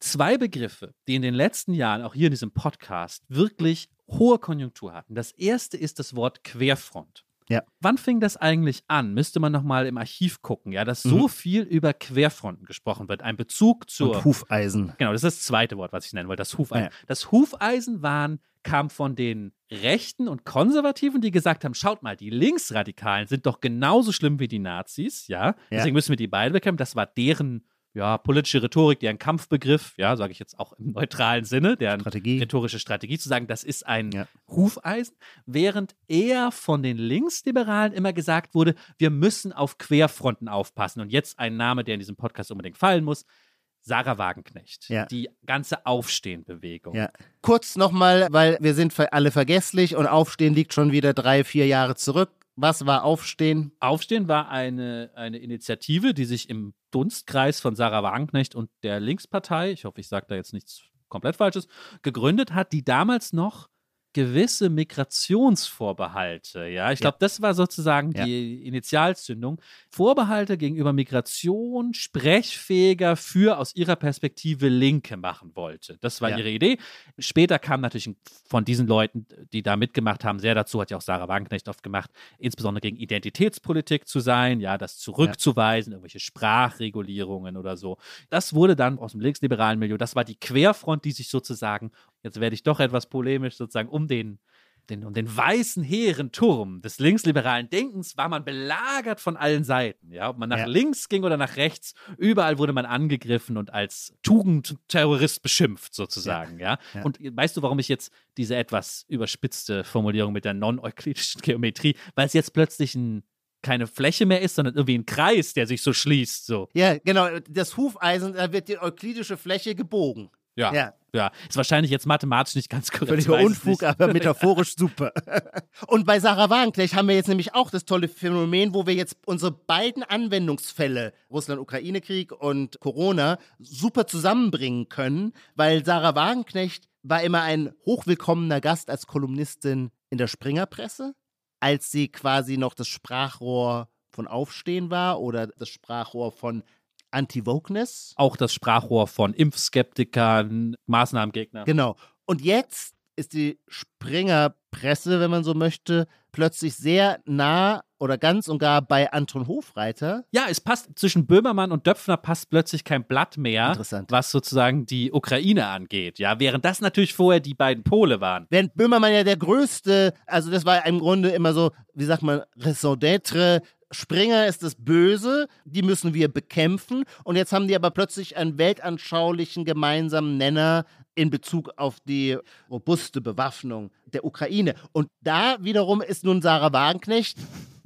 zwei Begriffe, die in den letzten Jahren, auch hier in diesem Podcast, wirklich hohe Konjunktur hatten. Das erste ist das Wort Querfront. Ja. Wann fing das eigentlich an? Müsste man nochmal im Archiv gucken, ja, dass mhm. so viel über Querfronten gesprochen wird. Ein Bezug zur. Und Hufeisen. Genau, das ist das zweite Wort, was ich nennen wollte, das Hufeisen. Ja. Das Hufeisen waren, kam von den Rechten und Konservativen, die gesagt haben: Schaut mal, die Linksradikalen sind doch genauso schlimm wie die Nazis, ja. ja. Deswegen müssen wir die beide bekämpfen. Das war deren ja, politische Rhetorik, deren Kampfbegriff, ja, sage ich jetzt auch im neutralen Sinne, deren Strategie. rhetorische Strategie zu sagen, das ist ein ja. Hufeisen, während eher von den Linksliberalen immer gesagt wurde, wir müssen auf Querfronten aufpassen. Und jetzt ein Name, der in diesem Podcast unbedingt fallen muss, Sarah Wagenknecht, ja. die ganze Aufstehenbewegung. Ja. Kurz nochmal, weil wir sind alle vergesslich und Aufstehen liegt schon wieder drei, vier Jahre zurück. Was war Aufstehen? Aufstehen war eine, eine Initiative, die sich im Dunstkreis von Sarah Wagenknecht und der Linkspartei, ich hoffe, ich sage da jetzt nichts komplett Falsches, gegründet hat, die damals noch gewisse Migrationsvorbehalte. Ja, ich glaube, ja. das war sozusagen ja. die Initialzündung. Vorbehalte gegenüber Migration sprechfähiger für aus ihrer Perspektive Linke machen wollte. Das war ja. ihre Idee. Später kam natürlich von diesen Leuten, die da mitgemacht haben, sehr dazu, hat ja auch Sarah Wagenknecht oft gemacht, insbesondere gegen Identitätspolitik zu sein, ja, das zurückzuweisen, irgendwelche Sprachregulierungen oder so. Das wurde dann aus dem linksliberalen Milieu, das war die Querfront, die sich sozusagen jetzt werde ich doch etwas polemisch, sozusagen um den, den, um den weißen hehren Turm des linksliberalen Denkens war man belagert von allen Seiten. Ja, ob man nach ja. links ging oder nach rechts, überall wurde man angegriffen und als Tugendterrorist beschimpft, sozusagen. Ja. ja. ja. Und weißt du, warum ich jetzt diese etwas überspitzte Formulierung mit der non-euklidischen Geometrie, weil es jetzt plötzlich ein keine Fläche mehr ist, sondern irgendwie ein Kreis, der sich so schließt. So. Ja, genau. Das Hufeisen, da wird die euklidische Fläche gebogen. Ja. ja. Ja, ist wahrscheinlich jetzt mathematisch nicht ganz korrekt. Völliger Unfug, aber metaphorisch super. Und bei Sarah Wagenknecht haben wir jetzt nämlich auch das tolle Phänomen, wo wir jetzt unsere beiden Anwendungsfälle, Russland-Ukraine-Krieg und Corona, super zusammenbringen können, weil Sarah Wagenknecht war immer ein hochwillkommener Gast als Kolumnistin in der Springerpresse, als sie quasi noch das Sprachrohr von Aufstehen war oder das Sprachrohr von Anti-Wokeness. Auch das Sprachrohr von Impfskeptikern, Maßnahmengegnern. Genau. Und jetzt ist die Springer-Presse, wenn man so möchte, plötzlich sehr nah oder ganz und gar bei Anton Hofreiter. Ja, es passt zwischen Böhmermann und Döpfner passt plötzlich kein Blatt mehr, was sozusagen die Ukraine angeht. Ja, während das natürlich vorher die beiden Pole waren. Während Böhmermann ja der größte, also das war im Grunde immer so, wie sagt man, Raison d'être, Springer ist das Böse, die müssen wir bekämpfen. Und jetzt haben die aber plötzlich einen weltanschaulichen gemeinsamen Nenner in Bezug auf die robuste Bewaffnung der Ukraine. Und da wiederum ist nun Sarah Wagenknecht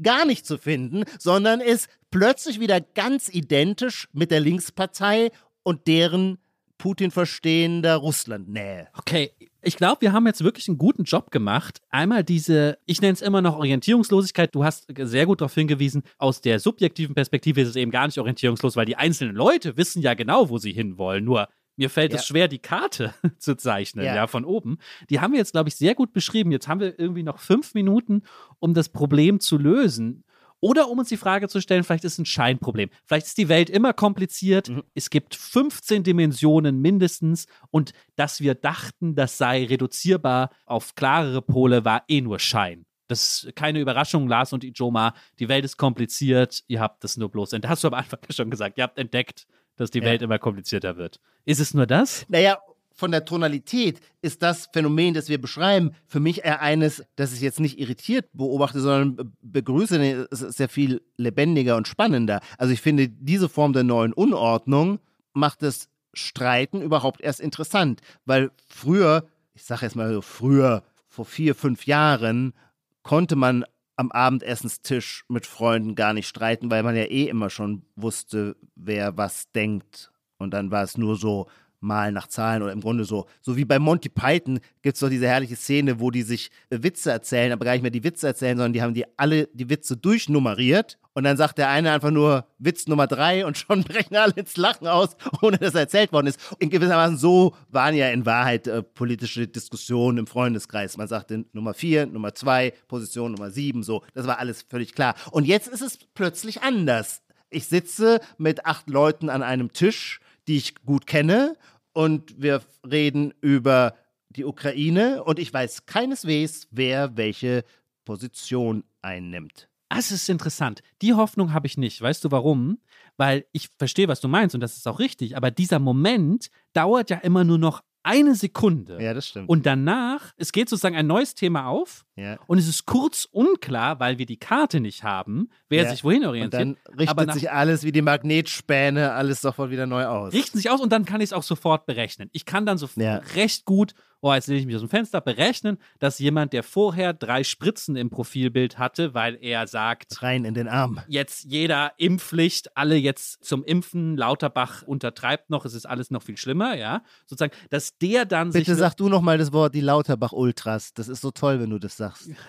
gar nicht zu finden, sondern ist plötzlich wieder ganz identisch mit der Linkspartei und deren Putin verstehender Russland-Nähe. Okay, ich glaube, wir haben jetzt wirklich einen guten Job gemacht. Einmal diese, ich nenne es immer noch Orientierungslosigkeit. Du hast sehr gut darauf hingewiesen, aus der subjektiven Perspektive ist es eben gar nicht orientierungslos, weil die einzelnen Leute wissen ja genau, wo sie hinwollen. Nur mir fällt ja. es schwer, die Karte zu zeichnen, ja. ja, von oben. Die haben wir jetzt, glaube ich, sehr gut beschrieben. Jetzt haben wir irgendwie noch fünf Minuten, um das Problem zu lösen. Oder um uns die Frage zu stellen, vielleicht ist es ein Scheinproblem. Vielleicht ist die Welt immer kompliziert. Mhm. Es gibt 15 Dimensionen mindestens. Und dass wir dachten, das sei reduzierbar auf klarere Pole, war eh nur Schein. Das ist keine Überraschung, Lars und Ijoma. Die Welt ist kompliziert. Ihr habt das nur bloß entdeckt. Hast du am Anfang schon gesagt. Ihr habt entdeckt, dass die ja. Welt immer komplizierter wird. Ist es nur das? Naja, von der Tonalität ist das Phänomen, das wir beschreiben, für mich eher eines, das ich jetzt nicht irritiert beobachte, sondern begrüße. Es ist sehr viel lebendiger und spannender. Also ich finde, diese Form der neuen Unordnung macht das Streiten überhaupt erst interessant, weil früher, ich sage jetzt mal so früher, vor vier, fünf Jahren, konnte man am Abendessenstisch mit Freunden gar nicht streiten, weil man ja eh immer schon wusste, wer was denkt. Und dann war es nur so, mal nach Zahlen oder im Grunde so, so wie bei Monty Python gibt es doch diese herrliche Szene, wo die sich äh, Witze erzählen, aber gar nicht mehr die Witze erzählen, sondern die haben die alle die Witze durchnummeriert und dann sagt der eine einfach nur Witz Nummer drei und schon brechen alle ins Lachen aus, ohne dass er erzählt worden ist. In gewissermaßen so waren ja in Wahrheit äh, politische Diskussionen im Freundeskreis. Man sagte Nummer vier, Nummer zwei, Position Nummer sieben, so. Das war alles völlig klar. Und jetzt ist es plötzlich anders. Ich sitze mit acht Leuten an einem Tisch die ich gut kenne. Und wir reden über die Ukraine und ich weiß keineswegs, wer welche Position einnimmt. Das ist interessant. Die Hoffnung habe ich nicht. Weißt du warum? Weil ich verstehe, was du meinst und das ist auch richtig. Aber dieser Moment dauert ja immer nur noch eine Sekunde. Ja, das stimmt. Und danach, es geht sozusagen ein neues Thema auf ja. und es ist kurz unklar, weil wir die Karte nicht haben, wer ja. sich wohin orientiert. Und dann richtet Aber sich alles wie die Magnetspäne, alles sofort wieder neu aus. Richten sich aus und dann kann ich es auch sofort berechnen. Ich kann dann so ja. recht gut oh, jetzt lehne ich mich aus dem Fenster, berechnen, dass jemand, der vorher drei Spritzen im Profilbild hatte, weil er sagt, rein in den Arm. Jetzt jeder Impfpflicht, alle jetzt zum Impfen, Lauterbach untertreibt noch, es ist alles noch viel schlimmer, ja, sozusagen, dass der dann Bitte sich sag du noch mal das Wort die Lauterbach Ultras. Das ist so toll, wenn du das sagst.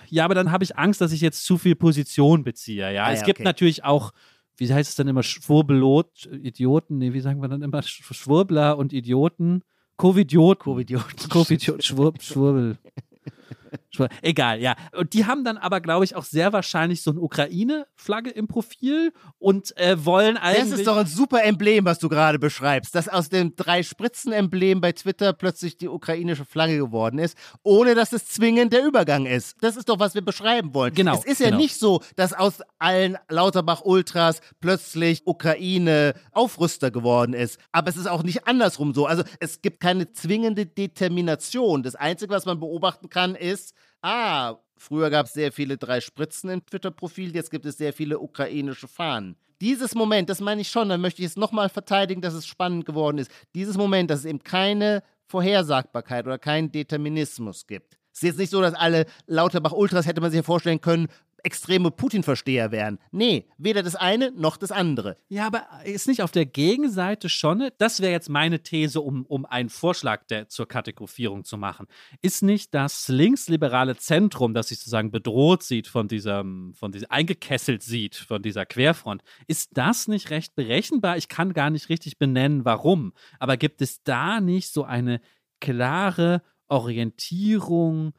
Ja, aber dann habe ich Angst, dass ich jetzt zu viel Position beziehe, ja. Ah, es ja, gibt okay. natürlich auch wie heißt es dann immer, Schwurbelot, Idioten, nee, wie sagen wir dann immer, Schwurbler und Idioten. Covidiot. Covidiot. Covidiot, Schwurb, Schwurbel. Egal, ja. Und die haben dann aber, glaube ich, auch sehr wahrscheinlich so eine Ukraine-Flagge im Profil und äh, wollen eigentlich. Das ist doch ein super Emblem, was du gerade beschreibst, dass aus dem Drei-Spritzen-Emblem bei Twitter plötzlich die ukrainische Flagge geworden ist, ohne dass es zwingend der Übergang ist. Das ist doch, was wir beschreiben wollen. Genau. Es ist ja genau. nicht so, dass aus allen Lauterbach-Ultras plötzlich Ukraine-Aufrüster geworden ist. Aber es ist auch nicht andersrum so. Also es gibt keine zwingende Determination. Das Einzige, was man beobachten kann, ist, ah, früher gab es sehr viele drei Spritzen im Twitter-Profil, jetzt gibt es sehr viele ukrainische Fahnen. Dieses Moment, das meine ich schon, dann möchte ich es nochmal verteidigen, dass es spannend geworden ist. Dieses Moment, dass es eben keine Vorhersagbarkeit oder keinen Determinismus gibt. Es ist jetzt nicht so, dass alle Lauterbach-Ultras hätte man sich vorstellen können, extreme Putin-Versteher wären. Nee, weder das eine noch das andere. Ja, aber ist nicht auf der Gegenseite schon, das wäre jetzt meine These, um, um einen Vorschlag der, zur Kategorisierung zu machen, ist nicht das linksliberale Zentrum, das sich sozusagen bedroht sieht von diesem, von diesem, eingekesselt sieht von dieser Querfront, ist das nicht recht berechenbar? Ich kann gar nicht richtig benennen, warum. Aber gibt es da nicht so eine klare Orientierung,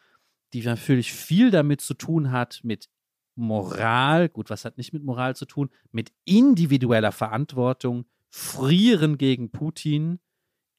die natürlich viel damit zu tun hat, mit Moral, gut, was hat nicht mit Moral zu tun, mit individueller Verantwortung, frieren gegen Putin.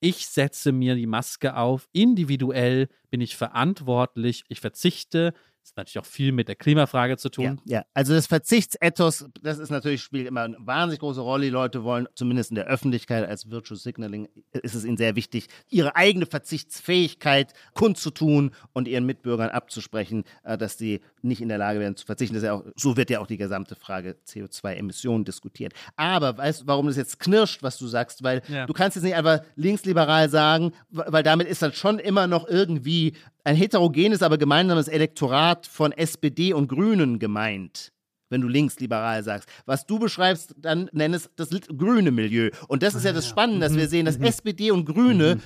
Ich setze mir die Maske auf, individuell bin ich verantwortlich, ich verzichte das hat natürlich auch viel mit der Klimafrage zu tun. Ja, ja. also das Verzichtsethos, das ist natürlich, spielt immer eine wahnsinnig große Rolle. Die Leute wollen, zumindest in der Öffentlichkeit als Virtual Signaling, ist es ihnen sehr wichtig, ihre eigene Verzichtsfähigkeit kundzutun und ihren Mitbürgern abzusprechen, äh, dass sie nicht in der Lage wären zu verzichten. Das ja auch, so wird ja auch die gesamte Frage CO2-Emissionen diskutiert. Aber weißt du, warum das jetzt knirscht, was du sagst? Weil ja. du kannst jetzt nicht einfach linksliberal sagen, weil damit ist dann schon immer noch irgendwie ein heterogenes, aber gemeinsames Elektorat von SPD und Grünen gemeint. wenn du linksliberal sagst. Was du beschreibst, dann nenn es das grüne Milieu. Und das ist ja das ah, Spannende, dass wir mhm, sehen, dass mhm. SPD und Grüne, mhm.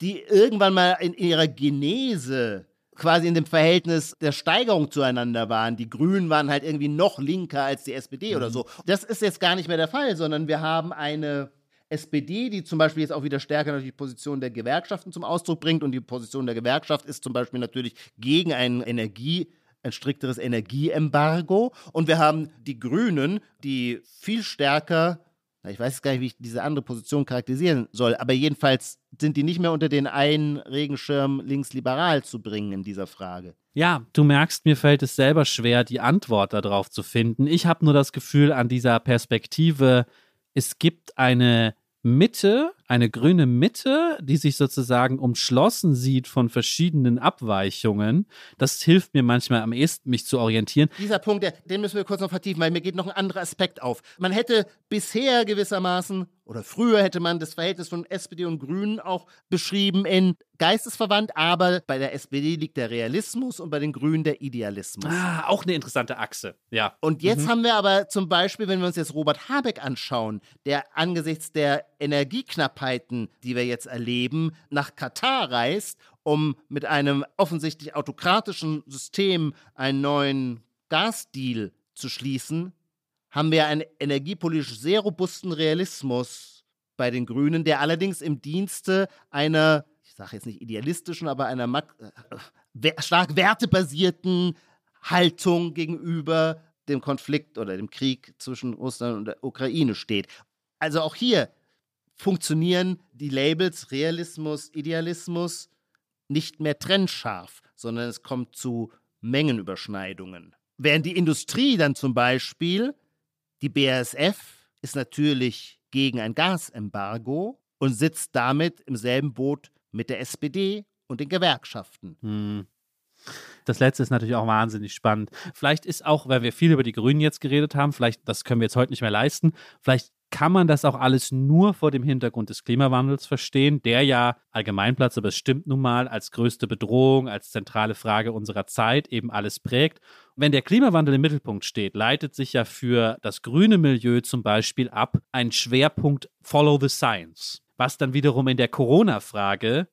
die irgendwann mal in ihrer Genese quasi in dem Verhältnis der Steigerung zueinander waren. Die Grünen waren halt irgendwie noch linker als die SPD oder so. Das ist jetzt gar nicht mehr der Fall, sondern wir haben eine SPD, die zum Beispiel jetzt auch wieder stärker die Position der Gewerkschaften zum Ausdruck bringt. Und die Position der Gewerkschaft ist zum Beispiel natürlich gegen einen Energie- ein strikteres Energieembargo. Und wir haben die Grünen, die viel stärker, ich weiß gar nicht, wie ich diese andere Position charakterisieren soll, aber jedenfalls sind die nicht mehr unter den einen Regenschirm linksliberal zu bringen in dieser Frage. Ja, du merkst, mir fällt es selber schwer, die Antwort darauf zu finden. Ich habe nur das Gefühl an dieser Perspektive, es gibt eine Mitte, eine grüne Mitte, die sich sozusagen umschlossen sieht von verschiedenen Abweichungen. Das hilft mir manchmal am ehesten, mich zu orientieren. Dieser Punkt, den müssen wir kurz noch vertiefen, weil mir geht noch ein anderer Aspekt auf. Man hätte bisher gewissermaßen oder früher hätte man das Verhältnis von SPD und Grünen auch beschrieben in geistesverwandt, aber bei der SPD liegt der Realismus und bei den Grünen der Idealismus. Ah, auch eine interessante Achse, ja. Und jetzt mhm. haben wir aber zum Beispiel, wenn wir uns jetzt Robert Habeck anschauen, der angesichts der Energieknappheiten, die wir jetzt erleben, nach Katar reist, um mit einem offensichtlich autokratischen System einen neuen Gasdeal zu schließen, haben wir einen energiepolitisch sehr robusten Realismus bei den Grünen, der allerdings im Dienste einer, ich sage jetzt nicht idealistischen, aber einer äh, stark wertebasierten Haltung gegenüber dem Konflikt oder dem Krieg zwischen Russland und der Ukraine steht. Also auch hier funktionieren die Labels Realismus, Idealismus nicht mehr trennscharf, sondern es kommt zu Mengenüberschneidungen. Während die Industrie dann zum Beispiel die BASF ist natürlich gegen ein Gasembargo und sitzt damit im selben Boot mit der SPD und den Gewerkschaften. Hm. Das letzte ist natürlich auch wahnsinnig spannend. Vielleicht ist auch, weil wir viel über die Grünen jetzt geredet haben, vielleicht, das können wir jetzt heute nicht mehr leisten, vielleicht kann man das auch alles nur vor dem Hintergrund des Klimawandels verstehen, der ja Allgemeinplatz, aber es stimmt nun mal, als größte Bedrohung, als zentrale Frage unserer Zeit eben alles prägt. Wenn der Klimawandel im Mittelpunkt steht, leitet sich ja für das grüne Milieu zum Beispiel ab ein Schwerpunkt Follow the Science, was dann wiederum in der Corona-Frage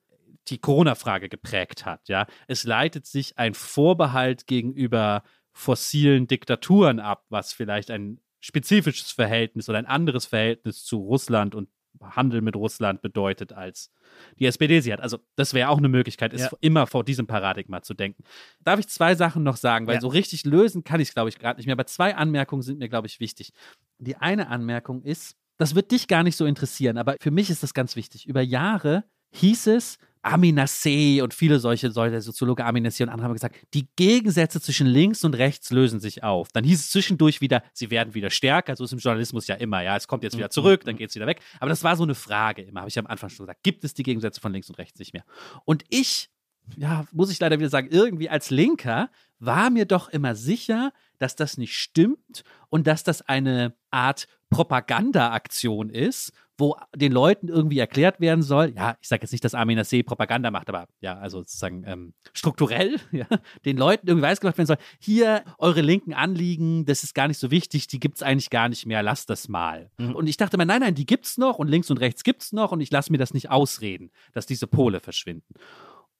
die Corona-Frage geprägt hat. Ja, es leitet sich ein Vorbehalt gegenüber fossilen Diktaturen ab, was vielleicht ein spezifisches Verhältnis oder ein anderes Verhältnis zu Russland und Handel mit Russland bedeutet, als die SPD sie hat. Also das wäre auch eine Möglichkeit, ist ja. immer vor diesem Paradigma zu denken. Darf ich zwei Sachen noch sagen, weil ja. so richtig lösen kann ich es, glaube ich, gerade nicht mehr. Aber zwei Anmerkungen sind mir, glaube ich, wichtig. Die eine Anmerkung ist, das wird dich gar nicht so interessieren, aber für mich ist das ganz wichtig. Über Jahre hieß es, Aminasseh und viele solche, solche Soziologe Aminasseh und andere haben gesagt, die Gegensätze zwischen links und rechts lösen sich auf. Dann hieß es zwischendurch wieder, sie werden wieder stärker. So ist im Journalismus ja immer. Ja, es kommt jetzt wieder mhm, zurück, dann mhm. geht es wieder weg. Aber das war so eine Frage immer, habe ich am Anfang schon gesagt. Gibt es die Gegensätze von links und rechts nicht mehr? Und ich, ja, muss ich leider wieder sagen, irgendwie als Linker war mir doch immer sicher, dass das nicht stimmt und dass das eine Art Propagandaaktion ist, wo den Leuten irgendwie erklärt werden soll, ja, ich sage jetzt nicht, dass Armin Nassé Propaganda macht, aber ja, also sozusagen ähm, strukturell, ja, den Leuten irgendwie weiß gemacht werden soll, hier eure linken Anliegen, das ist gar nicht so wichtig, die gibt es eigentlich gar nicht mehr, lasst das mal. Mhm. Und ich dachte mir, nein, nein, die gibt es noch und links und rechts gibt es noch und ich lasse mir das nicht ausreden, dass diese Pole verschwinden.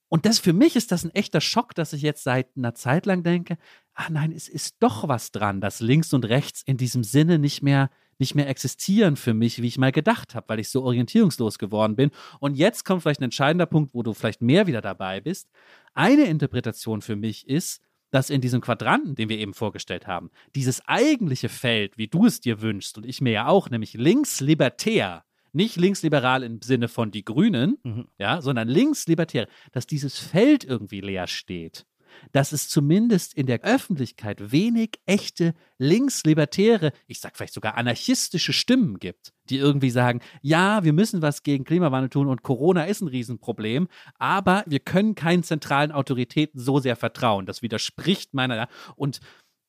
Und das für mich ist das ein echter Schock, dass ich jetzt seit einer Zeit lang denke, ah nein, es ist doch was dran, dass links und rechts in diesem Sinne nicht mehr nicht mehr existieren für mich, wie ich mal gedacht habe, weil ich so orientierungslos geworden bin. Und jetzt kommt vielleicht ein entscheidender Punkt, wo du vielleicht mehr wieder dabei bist. Eine Interpretation für mich ist, dass in diesem Quadranten, den wir eben vorgestellt haben, dieses eigentliche Feld, wie du es dir wünschst und ich mir ja auch, nämlich links-libertär, nicht linksliberal im Sinne von die Grünen, mhm. ja, sondern linkslibertär, dass dieses Feld irgendwie leer steht. Dass es zumindest in der Öffentlichkeit wenig echte linkslibertäre, ich sag vielleicht sogar anarchistische Stimmen gibt, die irgendwie sagen, ja, wir müssen was gegen Klimawandel tun und Corona ist ein Riesenproblem, aber wir können keinen zentralen Autoritäten so sehr vertrauen. Das widerspricht meiner und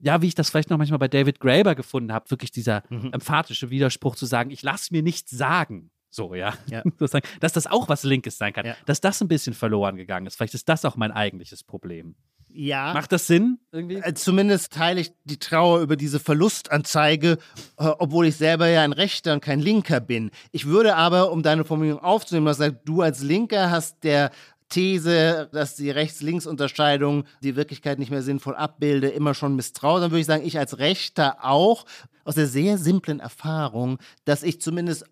ja, wie ich das vielleicht noch manchmal bei David Graeber gefunden habe, wirklich dieser mhm. emphatische Widerspruch zu sagen, ich lasse mir nichts sagen. So, ja. ja. Dass das auch was Linkes sein kann. Ja. Dass das ein bisschen verloren gegangen ist. Vielleicht ist das auch mein eigentliches Problem. Ja. Macht das Sinn irgendwie? Äh, Zumindest teile ich die Trauer über diese Verlustanzeige, äh, obwohl ich selber ja ein Rechter und kein Linker bin. Ich würde aber, um deine Formulierung aufzunehmen, was sagt, du als Linker hast der These, dass die Rechts-Links-Unterscheidung die Wirklichkeit nicht mehr sinnvoll abbilde, immer schon misstraut, dann würde ich sagen, ich als Rechter auch, aus der sehr simplen Erfahrung, dass ich zumindest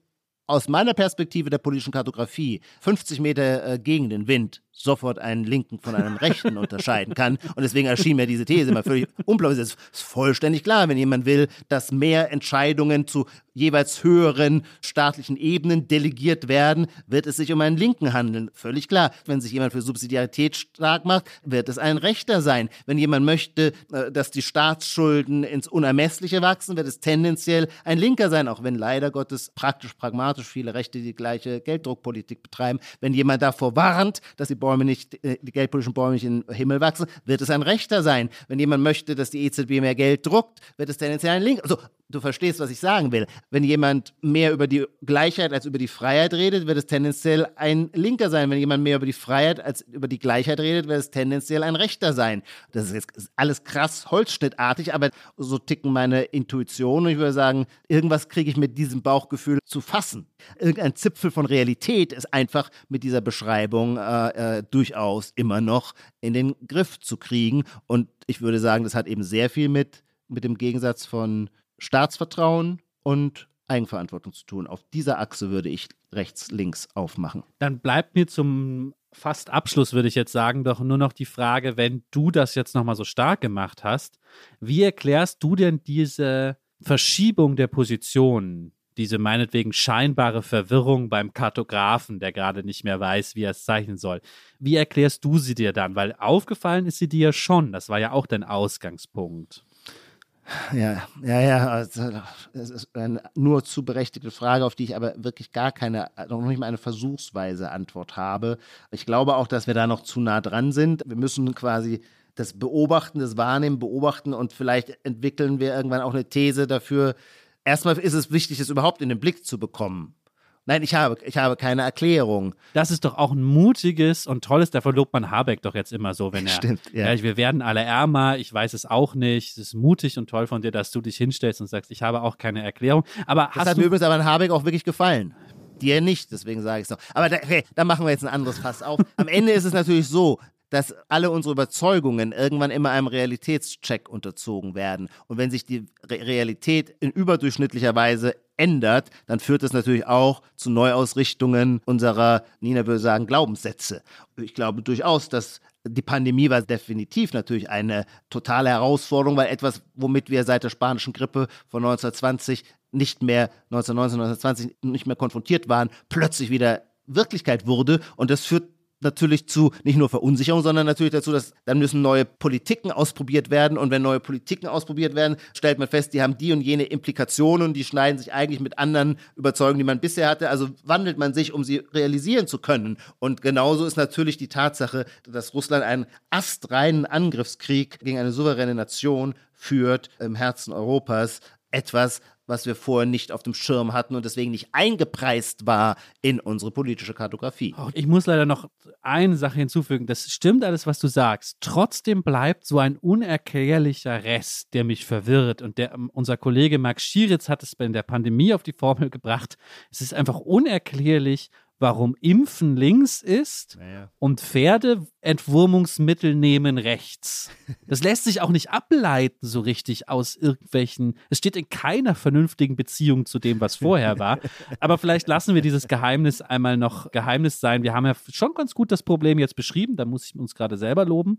aus meiner Perspektive der politischen Kartografie 50 Meter äh, gegen den Wind sofort einen Linken von einem Rechten unterscheiden kann. Und deswegen erschien mir diese These immer völlig unglaublich. Es ist vollständig klar, wenn jemand will, dass mehr Entscheidungen zu jeweils höheren staatlichen Ebenen delegiert werden, wird es sich um einen Linken handeln. Völlig klar. Wenn sich jemand für Subsidiarität stark macht, wird es ein Rechter sein. Wenn jemand möchte, äh, dass die Staatsschulden ins Unermessliche wachsen, wird es tendenziell ein Linker sein, auch wenn leider Gottes praktisch pragmatisch viele Rechte die gleiche Gelddruckpolitik betreiben. Wenn jemand davor warnt, dass die Bäume nicht, äh, die geldpolitischen Bäume nicht in den Himmel wachsen, wird es ein Rechter sein. Wenn jemand möchte, dass die EZB mehr Geld druckt, wird es tendenziell ein Link. Also, du verstehst, was ich sagen will. Wenn jemand mehr über die Gleichheit als über die Freiheit redet, wird es tendenziell ein Linker sein. Wenn jemand mehr über die Freiheit als über die Gleichheit redet, wird es tendenziell ein Rechter sein. Das ist jetzt alles krass holzschnittartig, aber so ticken meine Intuitionen. Ich würde sagen, irgendwas kriege ich mit diesem Bauchgefühl zu fassen. Irgendein Zipfel von Realität ist einfach mit dieser Beschreibung äh, äh, durchaus immer noch in den Griff zu kriegen. Und ich würde sagen, das hat eben sehr viel mit, mit dem Gegensatz von Staatsvertrauen und Eigenverantwortung zu tun. Auf dieser Achse würde ich rechts-links aufmachen. Dann bleibt mir zum fast Abschluss, würde ich jetzt sagen, doch nur noch die Frage, wenn du das jetzt nochmal so stark gemacht hast, wie erklärst du denn diese Verschiebung der Positionen, diese meinetwegen scheinbare Verwirrung beim Kartografen, der gerade nicht mehr weiß, wie er es zeichnen soll. Wie erklärst du sie dir dann? Weil aufgefallen ist sie dir ja schon. Das war ja auch dein Ausgangspunkt. Ja, ja, ja. Also, es ist eine nur zu berechtigte Frage, auf die ich aber wirklich gar keine, noch nicht mal eine versuchsweise Antwort habe. Ich glaube auch, dass wir da noch zu nah dran sind. Wir müssen quasi das Beobachten, das Wahrnehmen, beobachten und vielleicht entwickeln wir irgendwann auch eine These dafür. Erstmal ist es wichtig, es überhaupt in den Blick zu bekommen. Nein, ich habe, ich habe keine Erklärung. Das ist doch auch ein mutiges und tolles, da verlobt man Habeck doch jetzt immer so, wenn er. Stimmt, ja. ja. Wir werden alle ärmer, ich weiß es auch nicht. Es ist mutig und toll von dir, dass du dich hinstellst und sagst, ich habe auch keine Erklärung. Aber Das hat mir übrigens aber an Habeck auch wirklich gefallen. Dir nicht, deswegen sage ich es noch. Aber da, okay, da machen wir jetzt ein anderes Fass auf. Am Ende ist es natürlich so, dass alle unsere Überzeugungen irgendwann immer einem Realitätscheck unterzogen werden. Und wenn sich die Re Realität in überdurchschnittlicher Weise ändert, dann führt das natürlich auch zu Neuausrichtungen unserer, Nina würde sagen, Glaubenssätze. Ich glaube durchaus, dass die Pandemie war definitiv natürlich eine totale Herausforderung, weil etwas, womit wir seit der spanischen Grippe von 1920 nicht mehr 1919, 1920 nicht mehr konfrontiert waren, plötzlich wieder Wirklichkeit wurde. Und das führt natürlich zu nicht nur Verunsicherung, sondern natürlich dazu, dass dann müssen neue Politiken ausprobiert werden. Und wenn neue Politiken ausprobiert werden, stellt man fest, die haben die und jene Implikationen, die schneiden sich eigentlich mit anderen Überzeugungen, die man bisher hatte. Also wandelt man sich, um sie realisieren zu können. Und genauso ist natürlich die Tatsache, dass Russland einen astreinen Angriffskrieg gegen eine souveräne Nation führt im Herzen Europas. Etwas, was wir vorher nicht auf dem Schirm hatten und deswegen nicht eingepreist war in unsere politische Kartografie. Ich muss leider noch eine Sache hinzufügen. Das stimmt alles, was du sagst. Trotzdem bleibt so ein unerklärlicher Rest, der mich verwirrt. Und der, unser Kollege Marc Schieritz hat es in der Pandemie auf die Formel gebracht. Es ist einfach unerklärlich, warum Impfen links ist Naja. und Pferdeentwurmungsmittel nehmen rechts. Das lässt sich auch nicht ableiten so richtig aus irgendwelchen. Es steht in keiner vernünftigen Beziehung zu dem, was vorher war. Aber vielleicht lassen wir dieses Geheimnis einmal noch Geheimnis sein. Wir haben ja schon ganz gut das Problem jetzt beschrieben. Da muss ich uns gerade selber loben.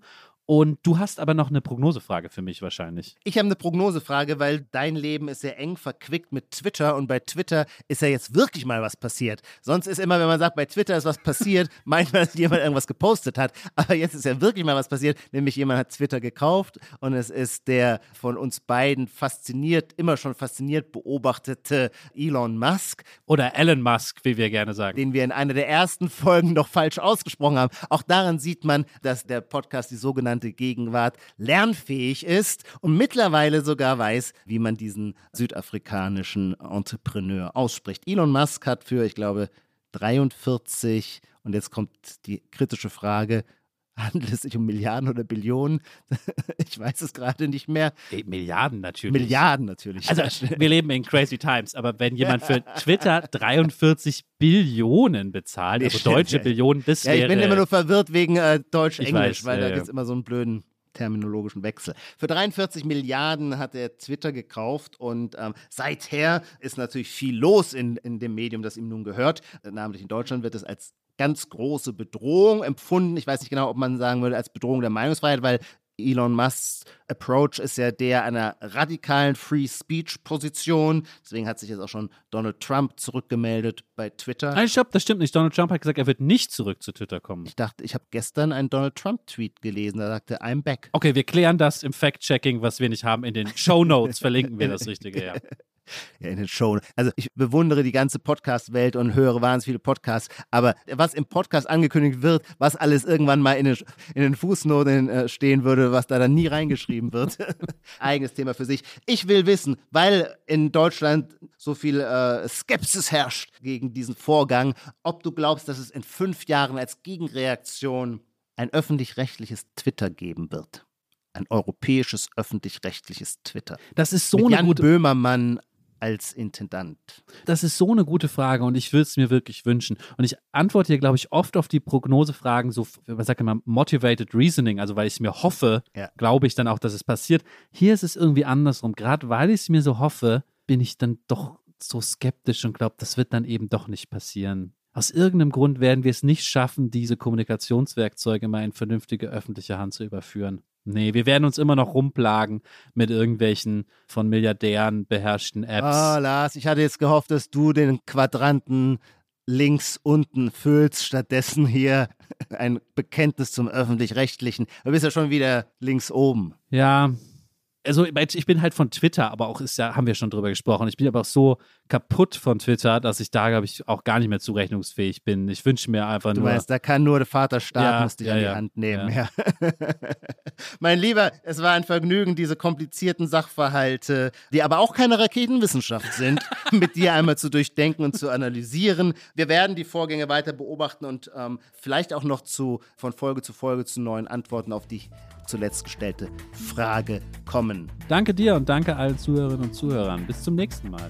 Und du hast aber noch eine Prognosefrage für mich wahrscheinlich. Ich habe eine Prognosefrage, weil dein Leben ist sehr eng verquickt mit Twitter und bei Twitter ist ja jetzt wirklich mal was passiert. Sonst ist immer, wenn man sagt, bei Twitter ist was passiert, meint man, dass jemand irgendwas gepostet hat. Aber jetzt ist ja wirklich mal was passiert, nämlich jemand hat Twitter gekauft und es ist der von uns beiden fasziniert, immer schon fasziniert beobachtete Elon Musk, Oder Elon Musk, wie wir gerne sagen. den wir in einer der ersten Folgen noch falsch ausgesprochen haben. Auch daran sieht man, dass der Podcast, die sogenannte Gegenwart, lernfähig ist und mittlerweile sogar weiß, wie man diesen südafrikanischen Entrepreneur ausspricht. Elon Musk hat für, ich glaube, 43, und jetzt kommt die kritische Frage, Handelt es sich um Milliarden oder Billionen? Ich weiß es gerade nicht mehr. Milliarden natürlich. Milliarden natürlich. Also, wir leben in crazy times, aber wenn jemand für Twitter 43 Billionen bezahlt, also deutsche Billionen, das ja, wäre... ich bin immer nur verwirrt wegen äh, Deutsch-Englisch, weil ja, da gibt es immer so einen blöden terminologischen Wechsel. Für 43 Milliarden hat er Twitter gekauft und ähm, seither ist natürlich viel los in, in dem Medium, das ihm nun gehört. Äh, namentlich in Deutschland wird es als ganz große Bedrohung empfunden. Ich weiß nicht genau, ob man sagen würde als Bedrohung der Meinungsfreiheit, weil Elon Musks Approach ist ja der einer radikalen Free Speech Position. Deswegen hat sich jetzt auch schon Donald Trump zurückgemeldet bei Twitter. Nein, stopp, das stimmt nicht. Donald Trump hat gesagt, er wird nicht zurück zu Twitter kommen. Ich dachte, ich habe gestern einen Donald Trump Tweet gelesen, da sagte I'm back. Okay, wir klären das im Fact-Checking, was wir nicht haben. In den Show Notes verlinken wir das Richtige, ja. Ja, in den Show. Also ich bewundere die ganze Podcast-Welt und höre wahnsinnig viele Podcasts. Aber was im Podcast angekündigt wird, was alles irgendwann mal in den, in den Fußnoten äh, stehen würde, was da dann nie reingeschrieben wird, eigenes Thema für sich. Ich will wissen, weil in Deutschland so viel äh, Skepsis herrscht gegen diesen Vorgang, ob du glaubst, dass es in fünf Jahren als Gegenreaktion ein öffentlich-rechtliches Twitter geben wird. Ein europäisches öffentlich-rechtliches Twitter. Das ist so Mit eine Jan gute Böhmermann als Intendant. Das ist so eine gute Frage und ich würde es mir wirklich wünschen. Und ich antworte hier, glaube ich, oft auf die Prognosefragen, so, man sagt immer Motivated Reasoning, also weil ich es mir hoffe, Ja. glaube ich dann auch, dass es passiert. Hier ist es irgendwie andersrum. Gerade weil ich es mir so hoffe, bin ich dann doch so skeptisch und glaube, das wird dann eben doch nicht passieren. Aus irgendeinem Grund werden wir es nicht schaffen, diese Kommunikationswerkzeuge mal in vernünftige öffentliche Hand zu überführen. Nee, wir werden uns immer noch rumplagen mit irgendwelchen von Milliardären beherrschten Apps. Ah, Lars, ich hatte jetzt gehofft, dass du den Quadranten links unten füllst, stattdessen hier ein Bekenntnis zum öffentlich-rechtlichen. Du bist ja schon wieder links oben. Ja, also ich bin halt von Twitter, aber auch ist ja, haben wir schon drüber gesprochen. Ich bin aber auch so kaputt von Twitter, dass ich da, glaube ich, auch gar nicht mehr zurechnungsfähig bin. Ich wünsche mir einfach Du nur. weißt, da kann nur der Vater Staat Ja, muss dich ja, an die ja, Hand nehmen. Ja. mein Lieber, es war ein Vergnügen, diese komplizierten Sachverhalte, die aber auch keine Raketenwissenschaft sind, mit dir einmal zu durchdenken und zu analysieren. Wir werden die Vorgänge weiter beobachten und ähm, vielleicht auch noch zu, von Folge zu Folge zu neuen Antworten auf die zuletzt gestellte Frage kommen. Danke dir und danke allen Zuhörerinnen und Zuhörern. Bis zum nächsten Mal.